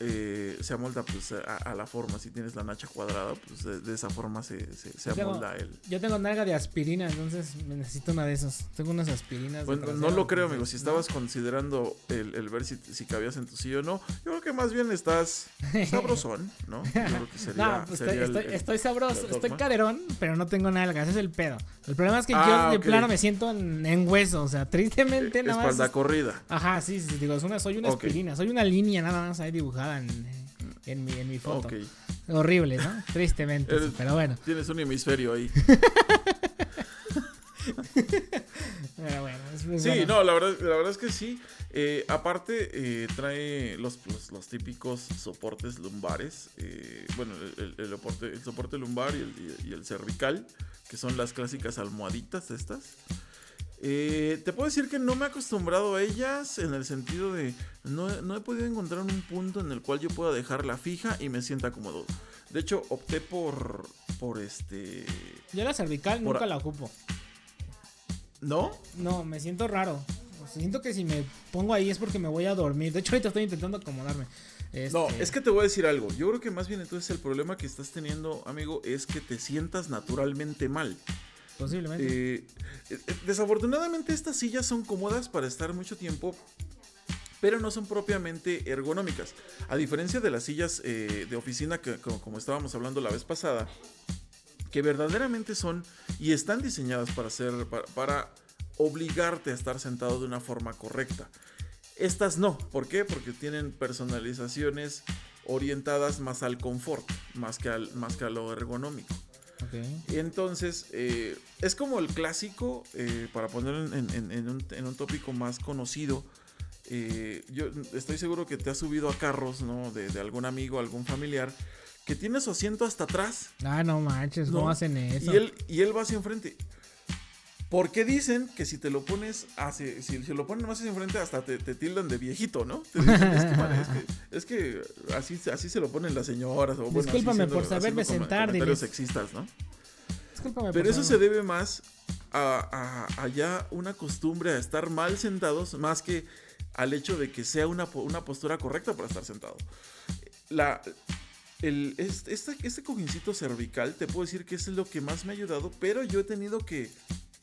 Eh, se amolda pues, a, a la forma. Si tienes la nacha cuadrada, pues de, de esa forma se, se, se Tengo- amolda el. Yo tengo nalga de aspirina, entonces me necesito una de esas. Tengo unas aspirinas. de Bueno, no lo creo, amigo. Si ¿no? estabas considerando el, el ver si, si cabías en tu silla o no, yo creo que más bien estás sabrosón, ¿no? Yo creo que sería. No, pues sería estoy, el- estoy, el- estoy sabroso, estoy caderón, pero no tengo nalgas, ese es el pedo. El problema es que Ah, yo de plano me siento en, en hueso, o sea, tristemente nada espalda más. corrida. Ajá, sí, sí, digo, es una, soy una aspirina, soy una línea nada más ahí dibujada en, en, mi, en mi foto. Horrible, ¿no? Tristemente, Eres- pero bueno, Tienes un hemisferio ahí. pero bueno. es- es Sí, bueno. no, la verdad, la verdad es que sí. Eh, aparte, eh, trae los, los, los típicos soportes lumbares. eh, bueno, el, el- el soporte, el soporte lumbar y el, y el cervical, que son las clásicas almohaditas estas. Eh, te puedo decir que no me he acostumbrado a ellas en el sentido de no, no he podido encontrar un punto en el cual yo pueda dejarla fija y me sienta cómodo. De hecho, opté por, por este... Yo la cervical Por nunca la ocupo. ¿No? No, me siento raro. Siento que si me pongo ahí es porque me voy a dormir. De hecho, ahorita estoy intentando acomodarme. No, Este, es que te voy a decir algo. Yo creo que más bien entonces el problema que estás teniendo, amigo, es que te sientas naturalmente mal. Posiblemente. Eh, eh, desafortunadamente estas sillas son cómodas para estar mucho tiempo, pero no son propiamente ergonómicas. A diferencia de las sillas eh, de oficina que como, como estábamos hablando la vez pasada, que verdaderamente son y están diseñadas para ser para, para obligarte a estar sentado de una forma correcta. Estas no, ¿por qué? Porque tienen personalizaciones orientadas más al confort, más que, al, más que a lo ergonómico. Ok. Entonces, eh, es como el clásico, eh, para ponerlo en, en- en un, en un tópico más conocido. eh, yo estoy seguro que te has subido a carros, ¿no? De, de algún amigo, algún familiar, que tiene su asiento hasta atrás Ah, no manches, ¿cómo No, hacen eso? y él, y él va hacia enfrente. Porque dicen que si te lo pones hacia, si, si lo ponen más hacia enfrente, hasta te, te tildan de viejito, ¿no? Te dicen, es, que, man, es que- es que así, así se lo ponen las señoras. O, bueno, Discúlpame siendo- por saberme sentar, diles. sexistas, ¿no? Discúlpame, Pero por eso se debe más a, a- a ya una costumbre a estar mal sentados, más que al hecho de que sea una, una postura correcta para estar sentado. La, el, este, este, este cojincito cervical, te puedo decir que es lo que más me ha ayudado, pero yo he tenido que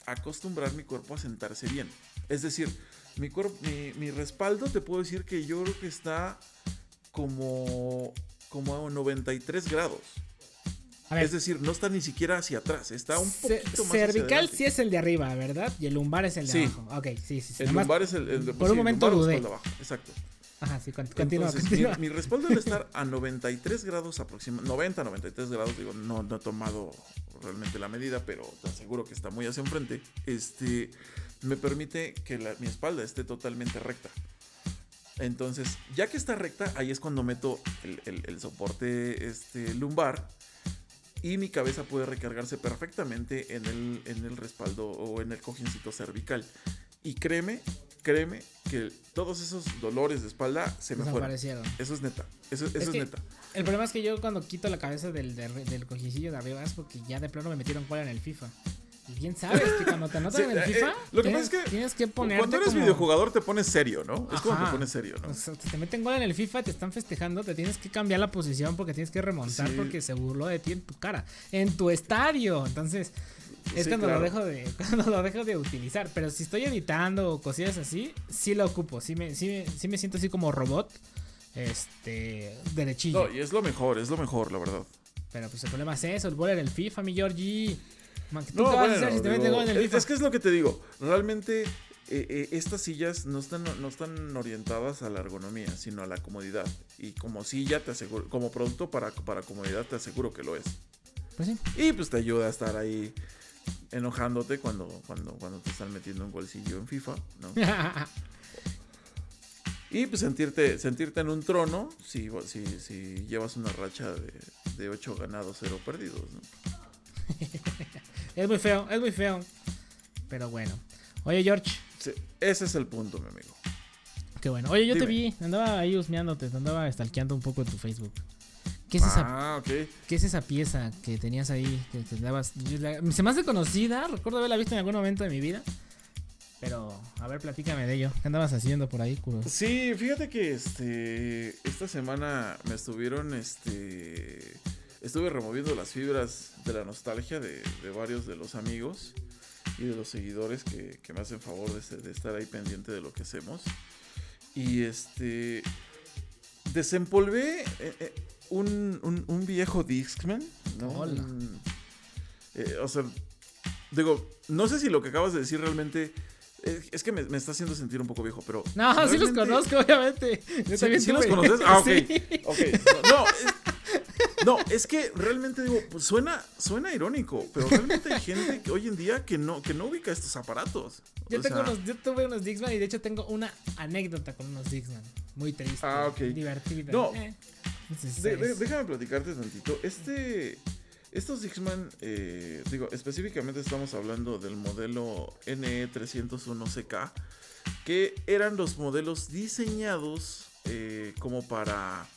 acostumbrar mi cuerpo a sentarse bien. Es decir, mi, cuerpo, mi, mi respaldo, te puedo decir que yo creo que está como, como a 93 grados. A ver, Es decir, no está ni siquiera hacia atrás, está un poquito más hacia cervical adelante. sí es el de arriba, ¿verdad? Y el lumbar es el de Sí. abajo. Ok, sí, sí. sí. El lumbar es el, el de por un sí, el momento dudé. exacto. Ajá, sí, con- continúa, Entonces, continúa. Mi, mi respaldo al estar a 93 grados aproximadamente, 90, 93 grados, digo, no, no he tomado realmente la medida, pero te aseguro que está muy hacia enfrente, este, me permite que la- mi espalda esté totalmente recta. Entonces, ya que está recta, ahí es cuando meto el, el- el soporte este, lumbar y mi cabeza puede recargarse perfectamente en el, en el respaldo o en el cojincito cervical. Y créeme, créeme que todos esos dolores de espalda se me fueron. Desaparecieron. Eso es neta. Eso, eso Es es, que- neta. El problema es que yo cuando quito la cabeza del, de- del cojicillo de arriba es porque ya de plano me metieron cola en el FIFA. Y bien sabes que cuando te anotan Sí, en el eh, FIFA, eh, lo que tienes, pasa es que tienes que ponerte Cuando eres como- videojugador te pones serio, ¿no? Es como te pones serio, ¿no? O sea, te meten gol en el FIFA, te están festejando, te tienes que cambiar la posición porque tienes que remontar Sí. porque se burló de ti en tu cara, en tu estadio. Entonces, es Sí, cuando, claro. lo dejo de, cuando lo dejo de utilizar. Pero si estoy editando o cosillas así, sí lo ocupo. Sí me, sí, sí me siento así como robot. Este, derechillo. No, y es lo mejor, es lo mejor, la verdad. Pero pues el problema es eso, el gol en el FIFA, mi Georgie. Man, ¿Tú No, qué vas a bueno, hacer si te digo, meten gol en el es, FIFA? es que es lo que te digo. Realmente eh, eh, estas sillas no están, no están orientadas a la ergonomía, sino a la comodidad. Y como silla, te aseguro, como producto para, para comodidad, te aseguro que lo es. Pues sí. Y pues te ayuda a estar ahí enojándote cuando, cuando, cuando te están metiendo un golcillo en FIFA, ¿no? Y pues sentirte, sentirte en un trono si, si, si llevas una racha de, de 8 ganados, 0 perdidos. ¿no? es muy feo, es muy feo. Pero bueno. Oye, George. Sí, ese es el punto, mi amigo. Qué bueno. Oye, yo te vi, andaba ahí husmeándote, te andaba stalkeando un poco en tu Facebook. ¿Qué es, esa, Ah, ok. ¿Qué es esa pieza que tenías ahí? Que te dabas. la- se me hace conocida, recuerdo haberla visto en algún momento de mi vida. Pero, a ver, platícame de ello. ¿Qué andabas haciendo por ahí, Kuro? Sí, fíjate que este esta semana me estuvieron este estuve removiendo las fibras de la nostalgia de, de varios de los amigos y de los seguidores que, que me hacen favor de, de estar ahí pendiente de lo que hacemos. Y este desempolvé eh, eh, un, un- un viejo Discman, ¿no? Hola. Un- eh, o sea, digo, no sé si lo que acabas de decir realmente eh, es que me, me está haciendo sentir un poco viejo, pero No, sí los conozco, obviamente. Yo ¿Sí- sí los conoces? Ah, ok. Sí. Ok, no, no, es, no, es que realmente digo, pues suena, suena irónico, pero realmente hay gente que hoy en día que no, que no ubica estos aparatos. Yo, O tengo sea, unos, yo tuve unos Dixman y de hecho tengo una anécdota con unos Dixman. Muy triste. Ah, ok. Divertida. No. Eh, de- de- es- déjame platicarte tantito. Este, estos Dixman, eh, digo, específicamente estamos hablando del modelo E NE301CK, que eran los modelos diseñados eh, como para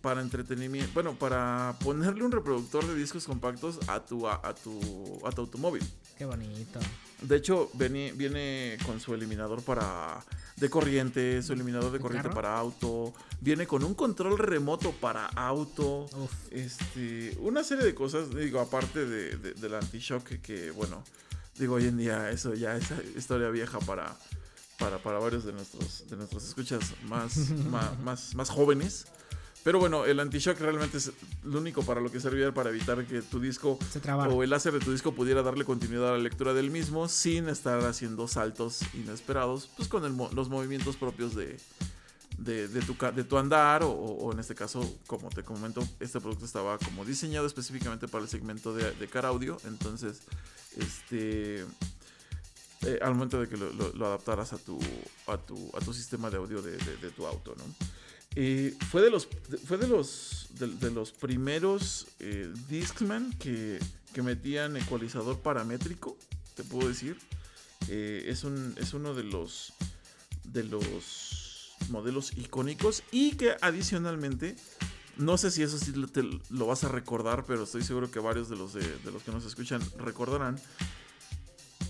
para entretenimiento, bueno, para ponerle un reproductor de discos compactos a tu a, a tu a tu automóvil. Qué bonito. De hecho, viene, viene con su eliminador para de corriente, su eliminador de ¿De corriente carro? para auto, viene con un control remoto para auto, Uf. este, una serie de cosas, digo, aparte de, de- del anti-shock, que, bueno, digo, hoy en día eso ya es historia vieja para, para, para varios de nuestros, de nuestros escuchas más, ma- más, más, jóvenes. Pero bueno, el anti-shock realmente es lo único para lo que servía para evitar que tu disco Se o el láser de tu disco pudiera darle continuidad a la lectura del mismo sin estar haciendo saltos inesperados, pues con el los movimientos propios de, de, de tu, ca- de tu andar, o, o en este caso, como te comento, este producto estaba como diseñado específicamente para el segmento de, de car audio, entonces, este... eh, al momento de que lo, lo- lo adaptaras a tu, a tu, a tu sistema de audio de tu auto, ¿no? Eh, fue de los, de- fue de los, de, de los primeros eh, Discman que, que metían ecualizador paramétrico, te puedo decir. Eh, es, un, es uno de los, de los modelos icónicos y que adicionalmente, no sé si eso sí lo- te lo vas a recordar, pero estoy seguro que varios de los, de, de los que nos escuchan recordarán,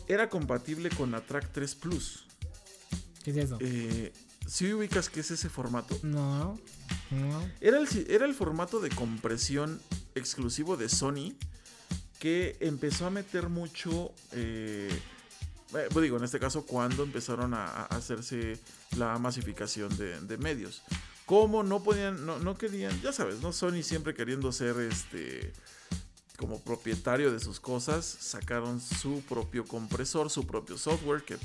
era compatible con la Track 3 Plus. ¿Qué es eso? Si ubicas qué es ese formato? No. No. Era el, era el formato de compresión exclusivo de Sony que empezó a meter mucho, eh, eh, pues digo, en este caso, cuando empezaron a, a hacerse la masificación de, de medios. Como no podían, no, no querían, ya sabes, ¿no? Sony siempre queriendo ser este como propietario de sus cosas, sacaron su propio compresor, su propio software que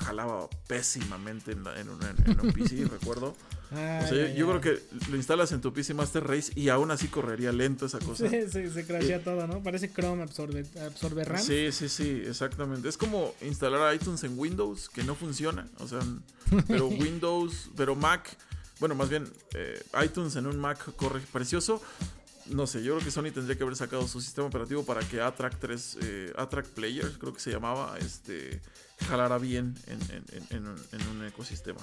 jalaba pésimamente en, la- en un, en un PC, recuerdo. O sea, yo, creo que lo instalas en tu PC Master Race y aún así correría lento esa cosa. Sí, se, se crashea todo, ¿no? Parece Chrome absorbe, absorbe RAM. Sí, sí, sí, exactamente. Es como instalar iTunes en Windows, que no funciona. O sea, pero Windows, pero Mac, bueno, más bien eh, iTunes en un Mac corre precioso. No sé, yo creo que Sony tendría que haber sacado su sistema operativo para que A-Track 3, eh, A-Track Player, creo que se llamaba, este, jalara bien en, un, ecosistema.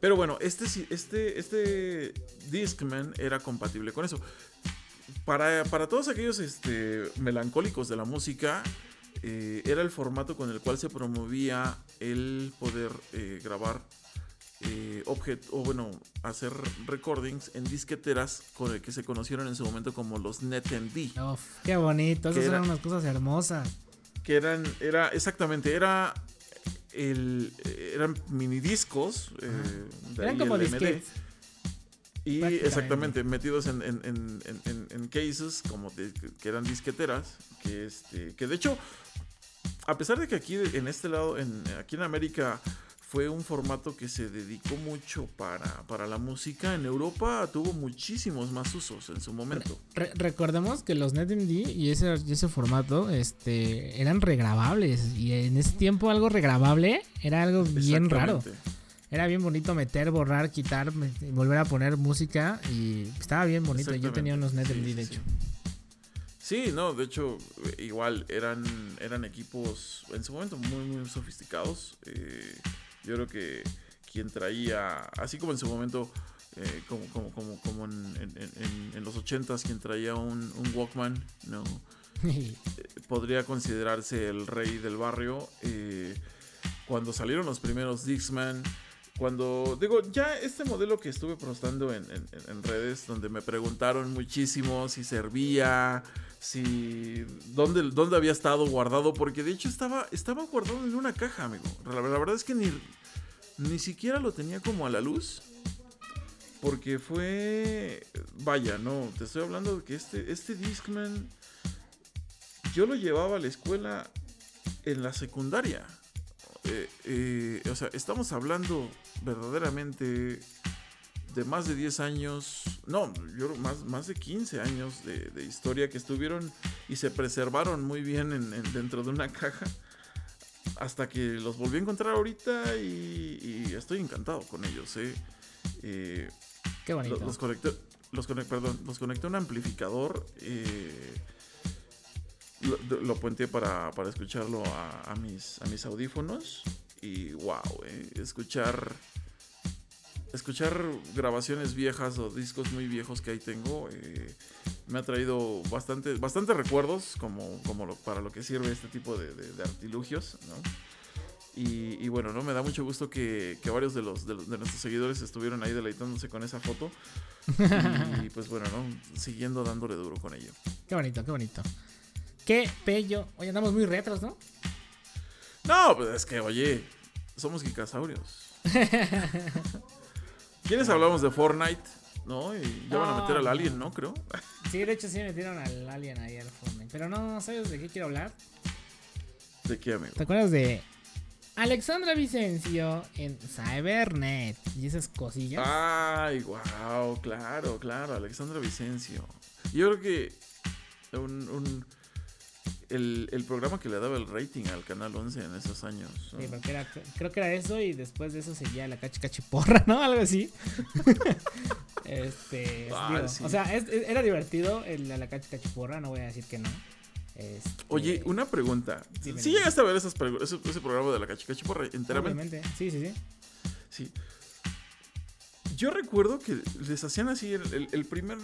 Pero bueno, este, este, este Discman era compatible con eso. Para, para todos aquellos este, melancólicos de la música, eh, era el formato con el cual se promovía el poder eh, grabar eh, objet- o bueno, hacer recordings en disqueteras con el que se conocieron en su momento como los NetMD. Uf, qué bonito, esas eran unas cosas hermosas. que eran, era, exactamente, era el, eran mini discos. eh, de Eran ahí como disquetes. Y exactamente, metidos en, en- en- en- en- en cases como de- que eran disqueteras. Que, este, que de hecho, a pesar de que aquí en este lado, en, aquí en América, fue un formato que se dedicó mucho para, para la música, en Europa tuvo muchísimos más usos en su momento. Re- recordemos que los NetMD y ese, ese formato este, eran regrabables. Y en ese tiempo algo regrabable era algo bien raro. Era bien bonito meter, borrar, quitar, volver a poner música y estaba bien bonito. Yo tenía unos NetMD, de hecho. Sí, no, de hecho, igual eran, eran equipos en su momento muy, muy sofisticados. Eh, yo creo que quien traía, así como en su momento, eh, como, como, como, como en, los ochentas, quien traía un, un Walkman, ¿no? Eh, podría considerarse el rey del barrio. cuando salieron los primeros Dixman, cuando digo, ya este modelo que estuve postando en, redes, donde me preguntaron muchísimo si servía, si dónde, dónde había estado guardado, porque de hecho estaba, estaba guardado en una caja, amigo. La, verdad es que ni, ni siquiera lo tenía como a la luz. Porque fue. Vaya, no, te estoy hablando de que este, este Discman. Yo lo llevaba a la escuela en la secundaria. Eh, eh, o sea, estamos hablando verdaderamente de más de 10 años, no, yo más, más de 15 años de, historia que estuvieron y se preservaron muy bien dentro de una caja hasta que los volví a encontrar ahorita y, estoy encantado con ellos. ¿eh? eh Qué bonito. Los, conecté, los, perdón, los conecté a un amplificador. Eh, lo, lo puenteé para, para escucharlo a, mis, a mis audífonos. Y wow, eh, escuchar escuchar grabaciones viejas o discos muy viejos que ahí tengo eh, me ha traído bastante, bastante recuerdos como, como para lo que sirve este tipo de, artilugios, ¿no? Y, bueno, ¿no? Me da mucho gusto que, varios de los, de nuestros seguidores estuvieron ahí deleitándose con esa foto. y pues bueno, ¿no? Siguiendo dándole duro con ello. Qué bonito, qué bonito. Qué bello. Oye, andamos muy retros, ¿no? No, pues es que, oye, somos gicasaurios. ¿Quiénes hablamos de Fortnite? ¿No? Y ya van a meter al Alien, ¿no? Creo. Sí, de hecho sí metieron al Alien ahí al Fortnite. Pero no, ¿sabes de qué quiero hablar? ¿De qué, amigo? ¿Te acuerdas de Alexandra Vicencio en Cybernet y esas cosillas? Ay, wow, claro, claro, Alexandra Vicencio. Yo creo que un el, programa que le daba el rating al Canal 11 en esos años. Sí, porque era, creo que era eso y después de eso seguía la cachicachiporra, ¿no? Algo así. este, ah, O sea, era divertido el, la cachicachiporra, no voy a decir que no. Este, Oye, una pregunta. ¿Sí llegaste a ver ese, ese, programa de la cachicachiporra enteramente? Obviamente, sí, sí, sí. Sí. Yo recuerdo que les hacían así el, primer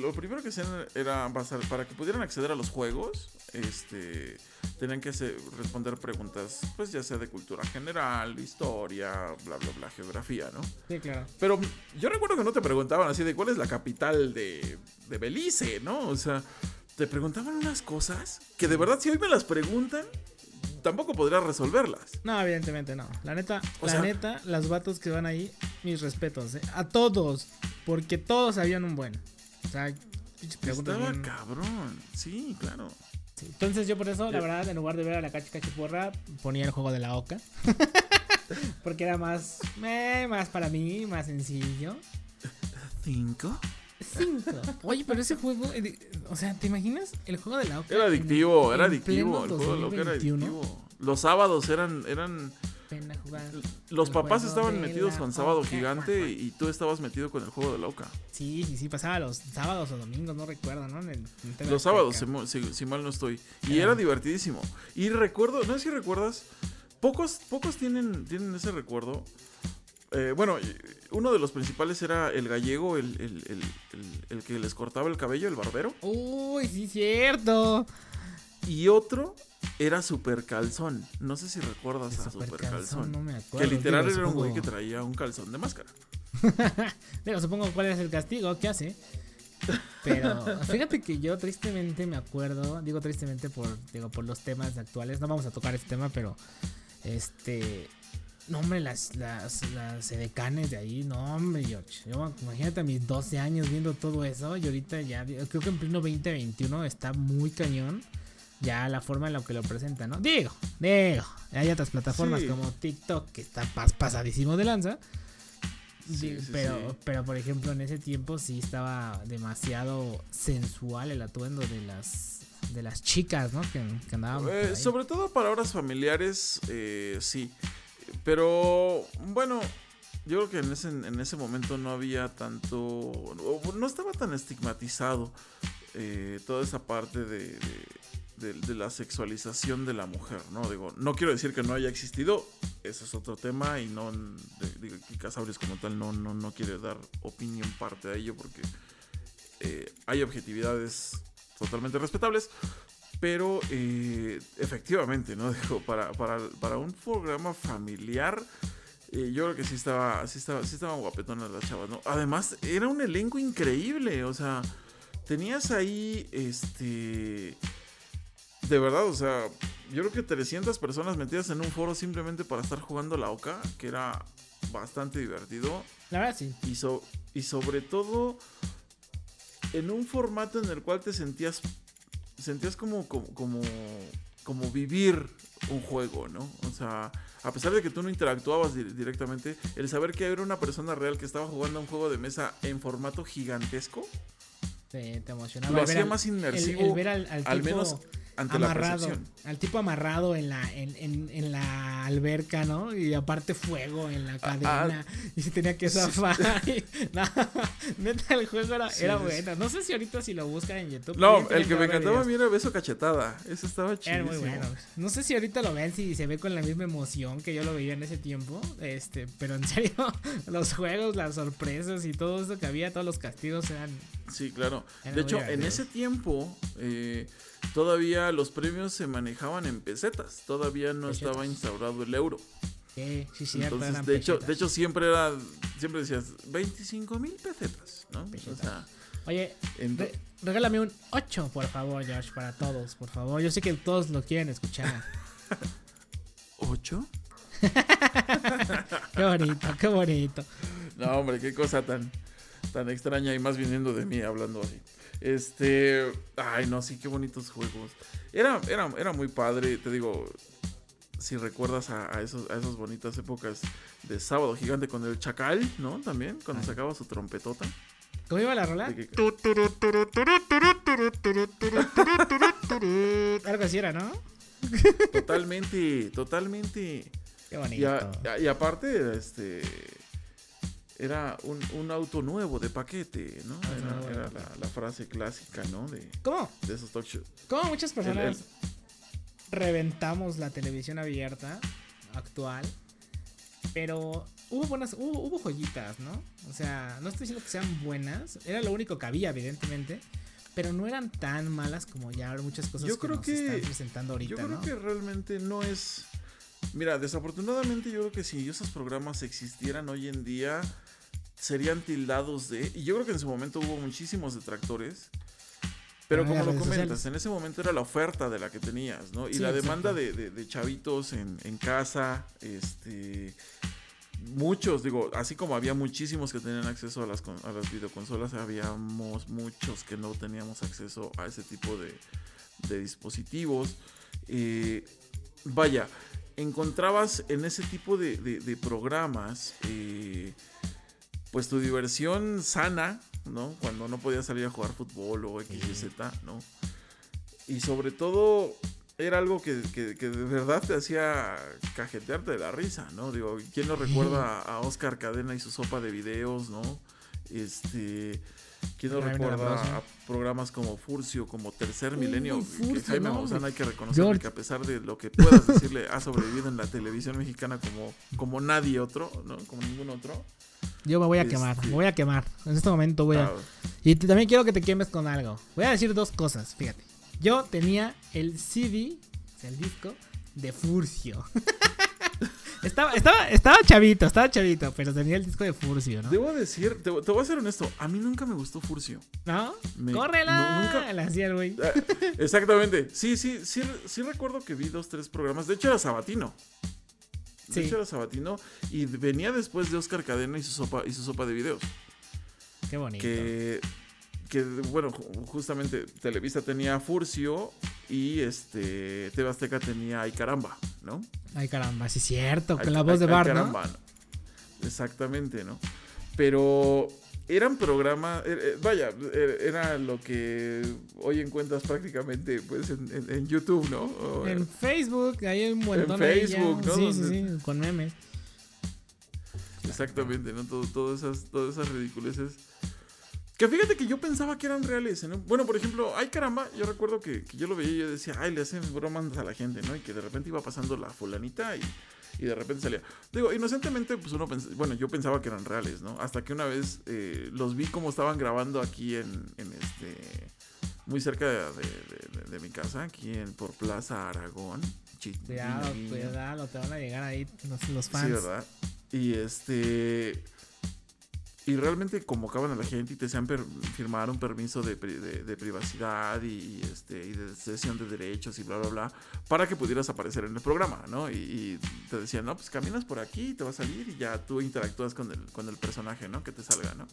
lo primero que hacían era para que pudieran acceder a los juegos, este tenían que responder preguntas, pues ya sea de cultura general, historia, bla bla bla, geografía, ¿no? Sí, claro. Pero yo recuerdo que no te preguntaban así de cuál es la capital de, de Belice, ¿no? O sea, te preguntaban unas cosas que de verdad si hoy me las preguntan, tampoco podría resolverlas. No, evidentemente no. La neta, la neta, las vatos que van ahí, mis respetos, ¿eh? A todos. Porque todos sabían un buen. O sea, Estaba cabrón. Sí, claro. entonces yo por eso, la verdad, en lugar de ver a la cachica chiporra, ponía el juego de la oca. porque era más, eh, más para mí, más sencillo. ¿Cinco? Cinco. Oye, pero ese juego, eh, o sea, ¿te imaginas? El juego de la Oca. Era adictivo, era adictivo. El juego de la Oca era adictivo. Los sábados eran, eran los papás estaban metidos con Sábado Gigante y tú estabas metido con el juego de la Oca. Sí, sí, sí, pasaba los sábados o domingos, no recuerdo, ¿no? los sábados, si, mal no estoy. Y era divertidísimo. Y recuerdo, no sé si recuerdas, pocos, pocos tienen, tienen ese recuerdo. Eh, bueno, uno de los principales era el gallego, el, el, que les cortaba el cabello, el barbero. Uy, sí, cierto. Y otro era Super Calzón. No sé si recuerdas a Super, Calzón. No me acuerdo. Que literal era un güey que traía un calzón de máscara. Digo, supongo cuál es el castigo que hace. Pero fíjate que yo tristemente me acuerdo, digo tristemente por, digo, por los temas actuales, no vamos a tocar este tema, pero este, no hombre, las, las, las edecanes de ahí, no hombre, George, yo, imagínate a mis 12 años viendo todo eso y ahorita ya, creo que en pleno 2021 está muy cañón ya la forma en la que lo presenta, ¿no? Digo, digo, hay otras plataformas como TikTok que está pasadísimo de lanza. Sí, pero, pero por ejemplo en ese tiempo sí estaba demasiado sensual el atuendo de las de las chicas, ¿no? Que, que andaban. Eh, sobre todo para horas familiares, eh, sí. Pero bueno, yo creo que en ese, en ese momento no había tanto, no estaba tan estigmatizado eh, toda esa parte de, de, la sexualización de la mujer, ¿no? Digo, no quiero decir que no haya existido, ese es otro tema y no, digo, Casabres como tal no, no, no quiere dar opinión parte de ello porque eh, hay objetividades totalmente respetables, pero eh, efectivamente, ¿no? Digo, para, para, para un programa familiar yo creo que sí estaba, sí estaba, sí estaban guapetonas las chavas, ¿no? Además, era un elenco increíble, o sea, tenías ahí, este, de verdad, o sea, yo creo que 300 personas metidas en un foro simplemente para estar jugando la OCA, que era bastante divertido. La verdad, sí. Y, y sobre todo, en un formato en el cual te sentías, sentías como, como, como, como vivir un juego, ¿no? O sea a pesar de que tú no interactuabas directamente, el saber que era una persona real que estaba jugando un juego de mesa en formato gigantesco, te, te emocionaba. Lo hacía más inmersivo, ver al menos amarrado, al tipo amarrado en la, en, en, la alberca, ¿no? Y aparte fuego en la cadena. y se tenía que zafar. neta, el juego era, era bueno. No sé si ahorita si lo buscan en YouTube. No, el que me encantaba a mí era Beso Cachetada. Eso estaba chido. Era muy bueno. No sé si ahorita lo ven, si se ve con la misma emoción que yo lo veía en ese tiempo. Este, pero en serio, los juegos, las sorpresas y todo eso que había, todos los castigos eran. Sí, claro. de hecho, en ese tiempo. Eh, todavía los premios se manejaban en pesetas, todavía no estaba instaurado el euro. Sí, sí, sí. Entonces, de hecho, de hecho siempre era, siempre decías 25 mil pesetas, ¿no? O sea, Oye, regálame un 8, por favor, Josh, para todos, por favor. Yo sé que todos lo quieren escuchar. ¿8? qué bonito, qué bonito. No, hombre, qué cosa tan, tan extraña y más viniendo de mí hablando así. Este. Ay, no, sí, qué bonitos juegos. Era, era, era muy padre, te digo. Si recuerdas a, esos, a esas bonitas épocas de Sábado Gigante con el Chacal, ¿no? También, cuando sacaba su trompetota. ¿Cómo iba la rola? Algo así era, ¿no? Totalmente, totalmente. Qué bonito. Y, y aparte, este era un, auto nuevo de paquete, ¿no? Era, la, frase clásica, ¿no? De, ¿Cómo? De esos talk shows. ¿Cómo muchas personas reventamos la televisión abierta actual? Pero hubo buenas, hubo, joyitas, ¿no? O sea, no estoy diciendo que sean buenas, era lo único que había, evidentemente. Pero no eran tan malas como ya muchas cosas yo que creo nos que, están presentando ahorita. Yo creo que realmente no es. Mira, desafortunadamente yo creo que si esos programas existieran hoy en día, serían tildados de... Y yo creo que en su momento hubo muchísimos detractores. Pero como lo comentas, en ese momento era la oferta de la que tenías, ¿no? Y la demanda de, chavitos en, casa, este... Muchos, digo, así como había muchísimos que tenían acceso a las, a las videoconsolas, habíamos muchos que no teníamos acceso a ese tipo de, dispositivos. Eh, vaya, encontrabas en ese tipo de, programas eh, pues tu diversión sana, ¿no? Cuando no podías salir a jugar fútbol o X y Z, ¿no? Y sobre todo era algo que, de verdad te hacía cajetearte de la risa, ¿no? Digo, ¿quién no recuerda a Oscar Cadena y su sopa de videos, ¿no? Este... ¿Quién no recuerda a programas como Furcio, como Tercer Milenio? que Jaime Maussan hay que reconocer que a pesar de lo que puedas decirle, ha sobrevivido en la televisión mexicana como, como nadie otro, ¿no? Como ningún otro. Yo me voy a quemar, me voy a quemar. En este momento voy a... Y también quiero que te quemes con algo. Voy a decir dos cosas, fíjate. Yo tenía el CD, el disco, de Furcio. estaba, estaba, estaba chavito, estaba chavito, pero tenía el disco de Furcio, ¿no? Debo decir, te, voy a ser honesto, a mí nunca me gustó Furcio. ¿No? ¡Córrela! nunca... La hacía el güey. Ah, exactamente. Sí, sí, sí, sí recuerdo que vi dos, tres programas. De hecho, era Sabatino. De hecho era Sabatino y venía después de Oscar Cadena y su sopa, y su sopa de videos. Qué bonito. Que, que bueno, justamente Televisa tenía Furcio y este TV Azteca tenía Ay Caramba, ¿no? Ay Caramba, sí es cierto, con la voz de Bar, ¿no? Exactamente, ¿no? Pero eran programas, er, er, vaya, er, era lo que hoy encuentras prácticamente pues en, YouTube, ¿no? en Facebook, hay un montón en Facebook, ¿no? Sí, sí, sí, con memes. Exactamente, ¿no? Todo, todas, esas, todas esas ridiculeces. Que fíjate que yo pensaba que eran reales, ¿no? Bueno, por ejemplo, ay caramba, yo recuerdo que, que yo lo veía y yo decía, ay, le hacen bromas a la gente, ¿no? Y que de repente iba pasando la fulanita y, y de repente salía. Digo, inocentemente, pues uno pensaba, bueno, yo pensaba que eran reales, ¿no? Hasta que una vez eh, los vi como estaban grabando aquí en, en este, muy cerca de, de- de- de mi casa, aquí en, por Plaza Aragón. Cuidado, cuidado, te van a llegar ahí los, los fans. Sí, ¿verdad? Y este. Y realmente convocaban a la gente y te hacían firmar un permiso de, de- de privacidad y, este, y de cesión de derechos y bla, bla, bla, para que pudieras aparecer en el programa, ¿no? Y, y te decían, no, pues caminas por aquí y te va a salir y ya tú interactúas con el, con el personaje, ¿no? Que te salga, ¿no?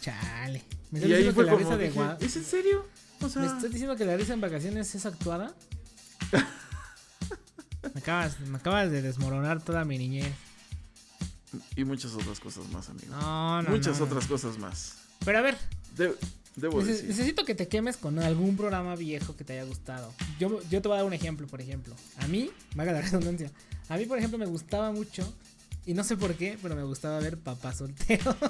Chale. ¿Me Y ahí fue que la como, de dije, ¿es en serio? O sea, ¿Me estás diciendo que la risa en vacaciones es actuada? me, acabas, me acabas de desmoronar toda mi niñez. Y muchas otras cosas más, amigo. No, no. muchas no, otras cosas más. Pero a ver, De- debo neces- decir. necesito que te quemes con algún programa viejo que te haya gustado. Yo, yo te voy a dar un ejemplo, por ejemplo. A mí, valga la redundancia, a mí, por ejemplo, me gustaba mucho, y no sé por qué, pero me gustaba ver Papá Soltero.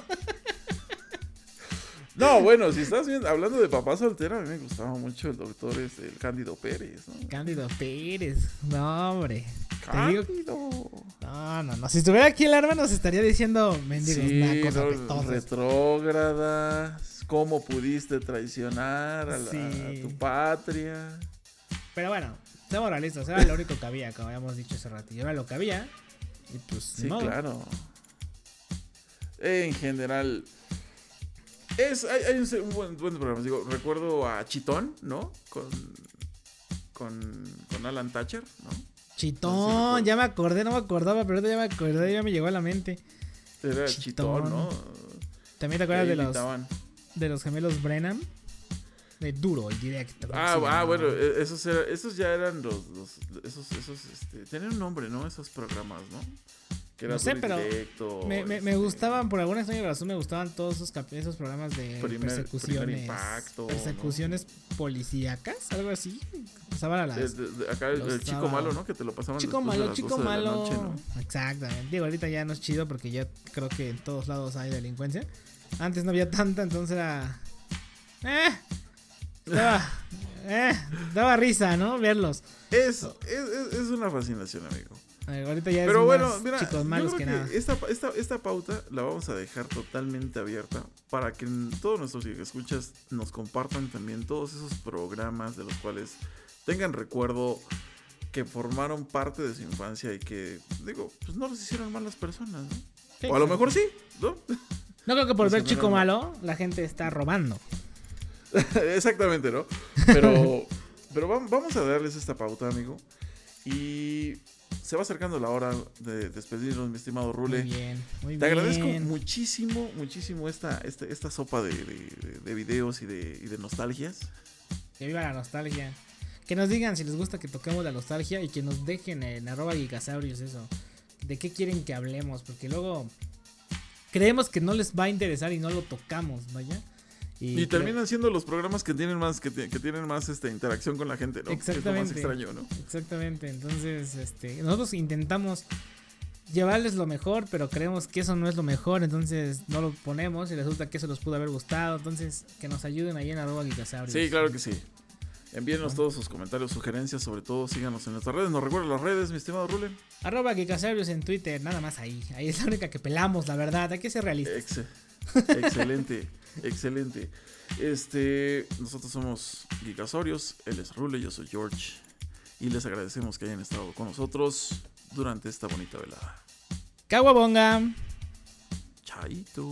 No, bueno, si estás viendo, hablando de papá soltero, a mí me gustaba mucho el doctor, este, el Cándido Pérez, ¿no? Cándido Pérez. No, hombre. Te digo-. No, no, no. Si estuviera aquí el arma nos estaría diciendo mendigos, Sí, nacos, no, retrógradas, cómo pudiste traicionar a, la- Sí. a tu patria. Pero bueno, seamos realistas. Era lo único que había, como habíamos dicho hace ratillo. Era lo que había. Y pues, Sí, modo. claro. En general, es, hay, hay un, se- un buen, buen programa. Digo, recuerdo a Chitón, ¿no? Con, con, con Alan Thatcher, ¿no? Chitón, ya me acordé, no me acordaba, pero ya me acordé, ya me llegó a la mente. Era Chitón. Chitón, ¿no? También te acuerdas de los, de los gemelos Brennan. De duro y directo. Ah, ah, bueno, e- esos, era- esos ya eran los, los- esos, esos, este, tenían un nombre, ¿no? Esos programas, ¿no? Que No sé, pero directo, Me, me, me este, gustaban, por alguna extraña razón, me gustaban todos esos, esos programas de Primer- persecuciones. primer impacto, ¿no? persecuciones policíacas, algo así. Pasaban a las. de- de- de acá el, chico malo, ¿no? Que te lo pasaban Chico de malo, las chico 12 de la malo. noche, ¿no? Exactamente. Digo, ahorita ya no es chido porque ya creo que en todos lados hay delincuencia. Antes no había tanta, entonces era. Eh. Daba. Eh. Daba risa, ¿no? Verlos. Es, es, es- es una fascinación, amigo. Ahorita ya Pero es bueno, más mira, chicos yo malos creo que, que, nada. Esta, esta, esta pauta la vamos a dejar totalmente abierta para que todos nuestros escuchas nos compartan también todos esos programas de los cuales tengan recuerdo que formaron parte de su infancia y que, digo, pues no los hicieron malas personas, ¿no? Sí, o a lo mejor sí, ¿no? No creo que por ver chico malo la gente está robando. Exactamente, ¿no? Pero, pero vam- vamos a darles esta pauta, amigo. Y se va acercando la hora de despedirnos, mi estimado Rule. Muy bien, muy Te agradezco bien. muchísimo, muchísimo esta, esta, esta sopa de, de- de videos y de, y de nostalgias. Que viva la nostalgia. Que nos digan si les gusta que toquemos la nostalgia y que nos dejen en arroba gigasaurios eso. De qué quieren que hablemos, porque luego creemos que no les va a interesar y no lo tocamos, vaya. Y, terminan siendo los programas que tienen más, que, ti- que tienen más este, interacción con la gente, ¿no? Que es lo más Exactamente. extraño, ¿no? Exactamente, entonces este, nosotros intentamos llevarles lo mejor, pero creemos que eso no es lo mejor, entonces no lo ponemos y resulta que eso les pudo haber gustado, entonces que nos ayuden ahí en arroba gigasaurios. Sí, claro que sí. Envíenos todos sus comentarios, sugerencias, sobre todo síganos en nuestras redes. ¿Nos recuerda las redes, mi estimado Rule? Arroba gigasaurios en Twitter, nada más ahí. Ahí es la única que pelamos, la verdad, hay que ser realistas. Ex- excelente, excelente. Este, nosotros somos Gigasorios, él es Rule, yo soy George. Y les agradecemos que hayan estado con nosotros durante esta bonita velada. Caguabonga. Chaito.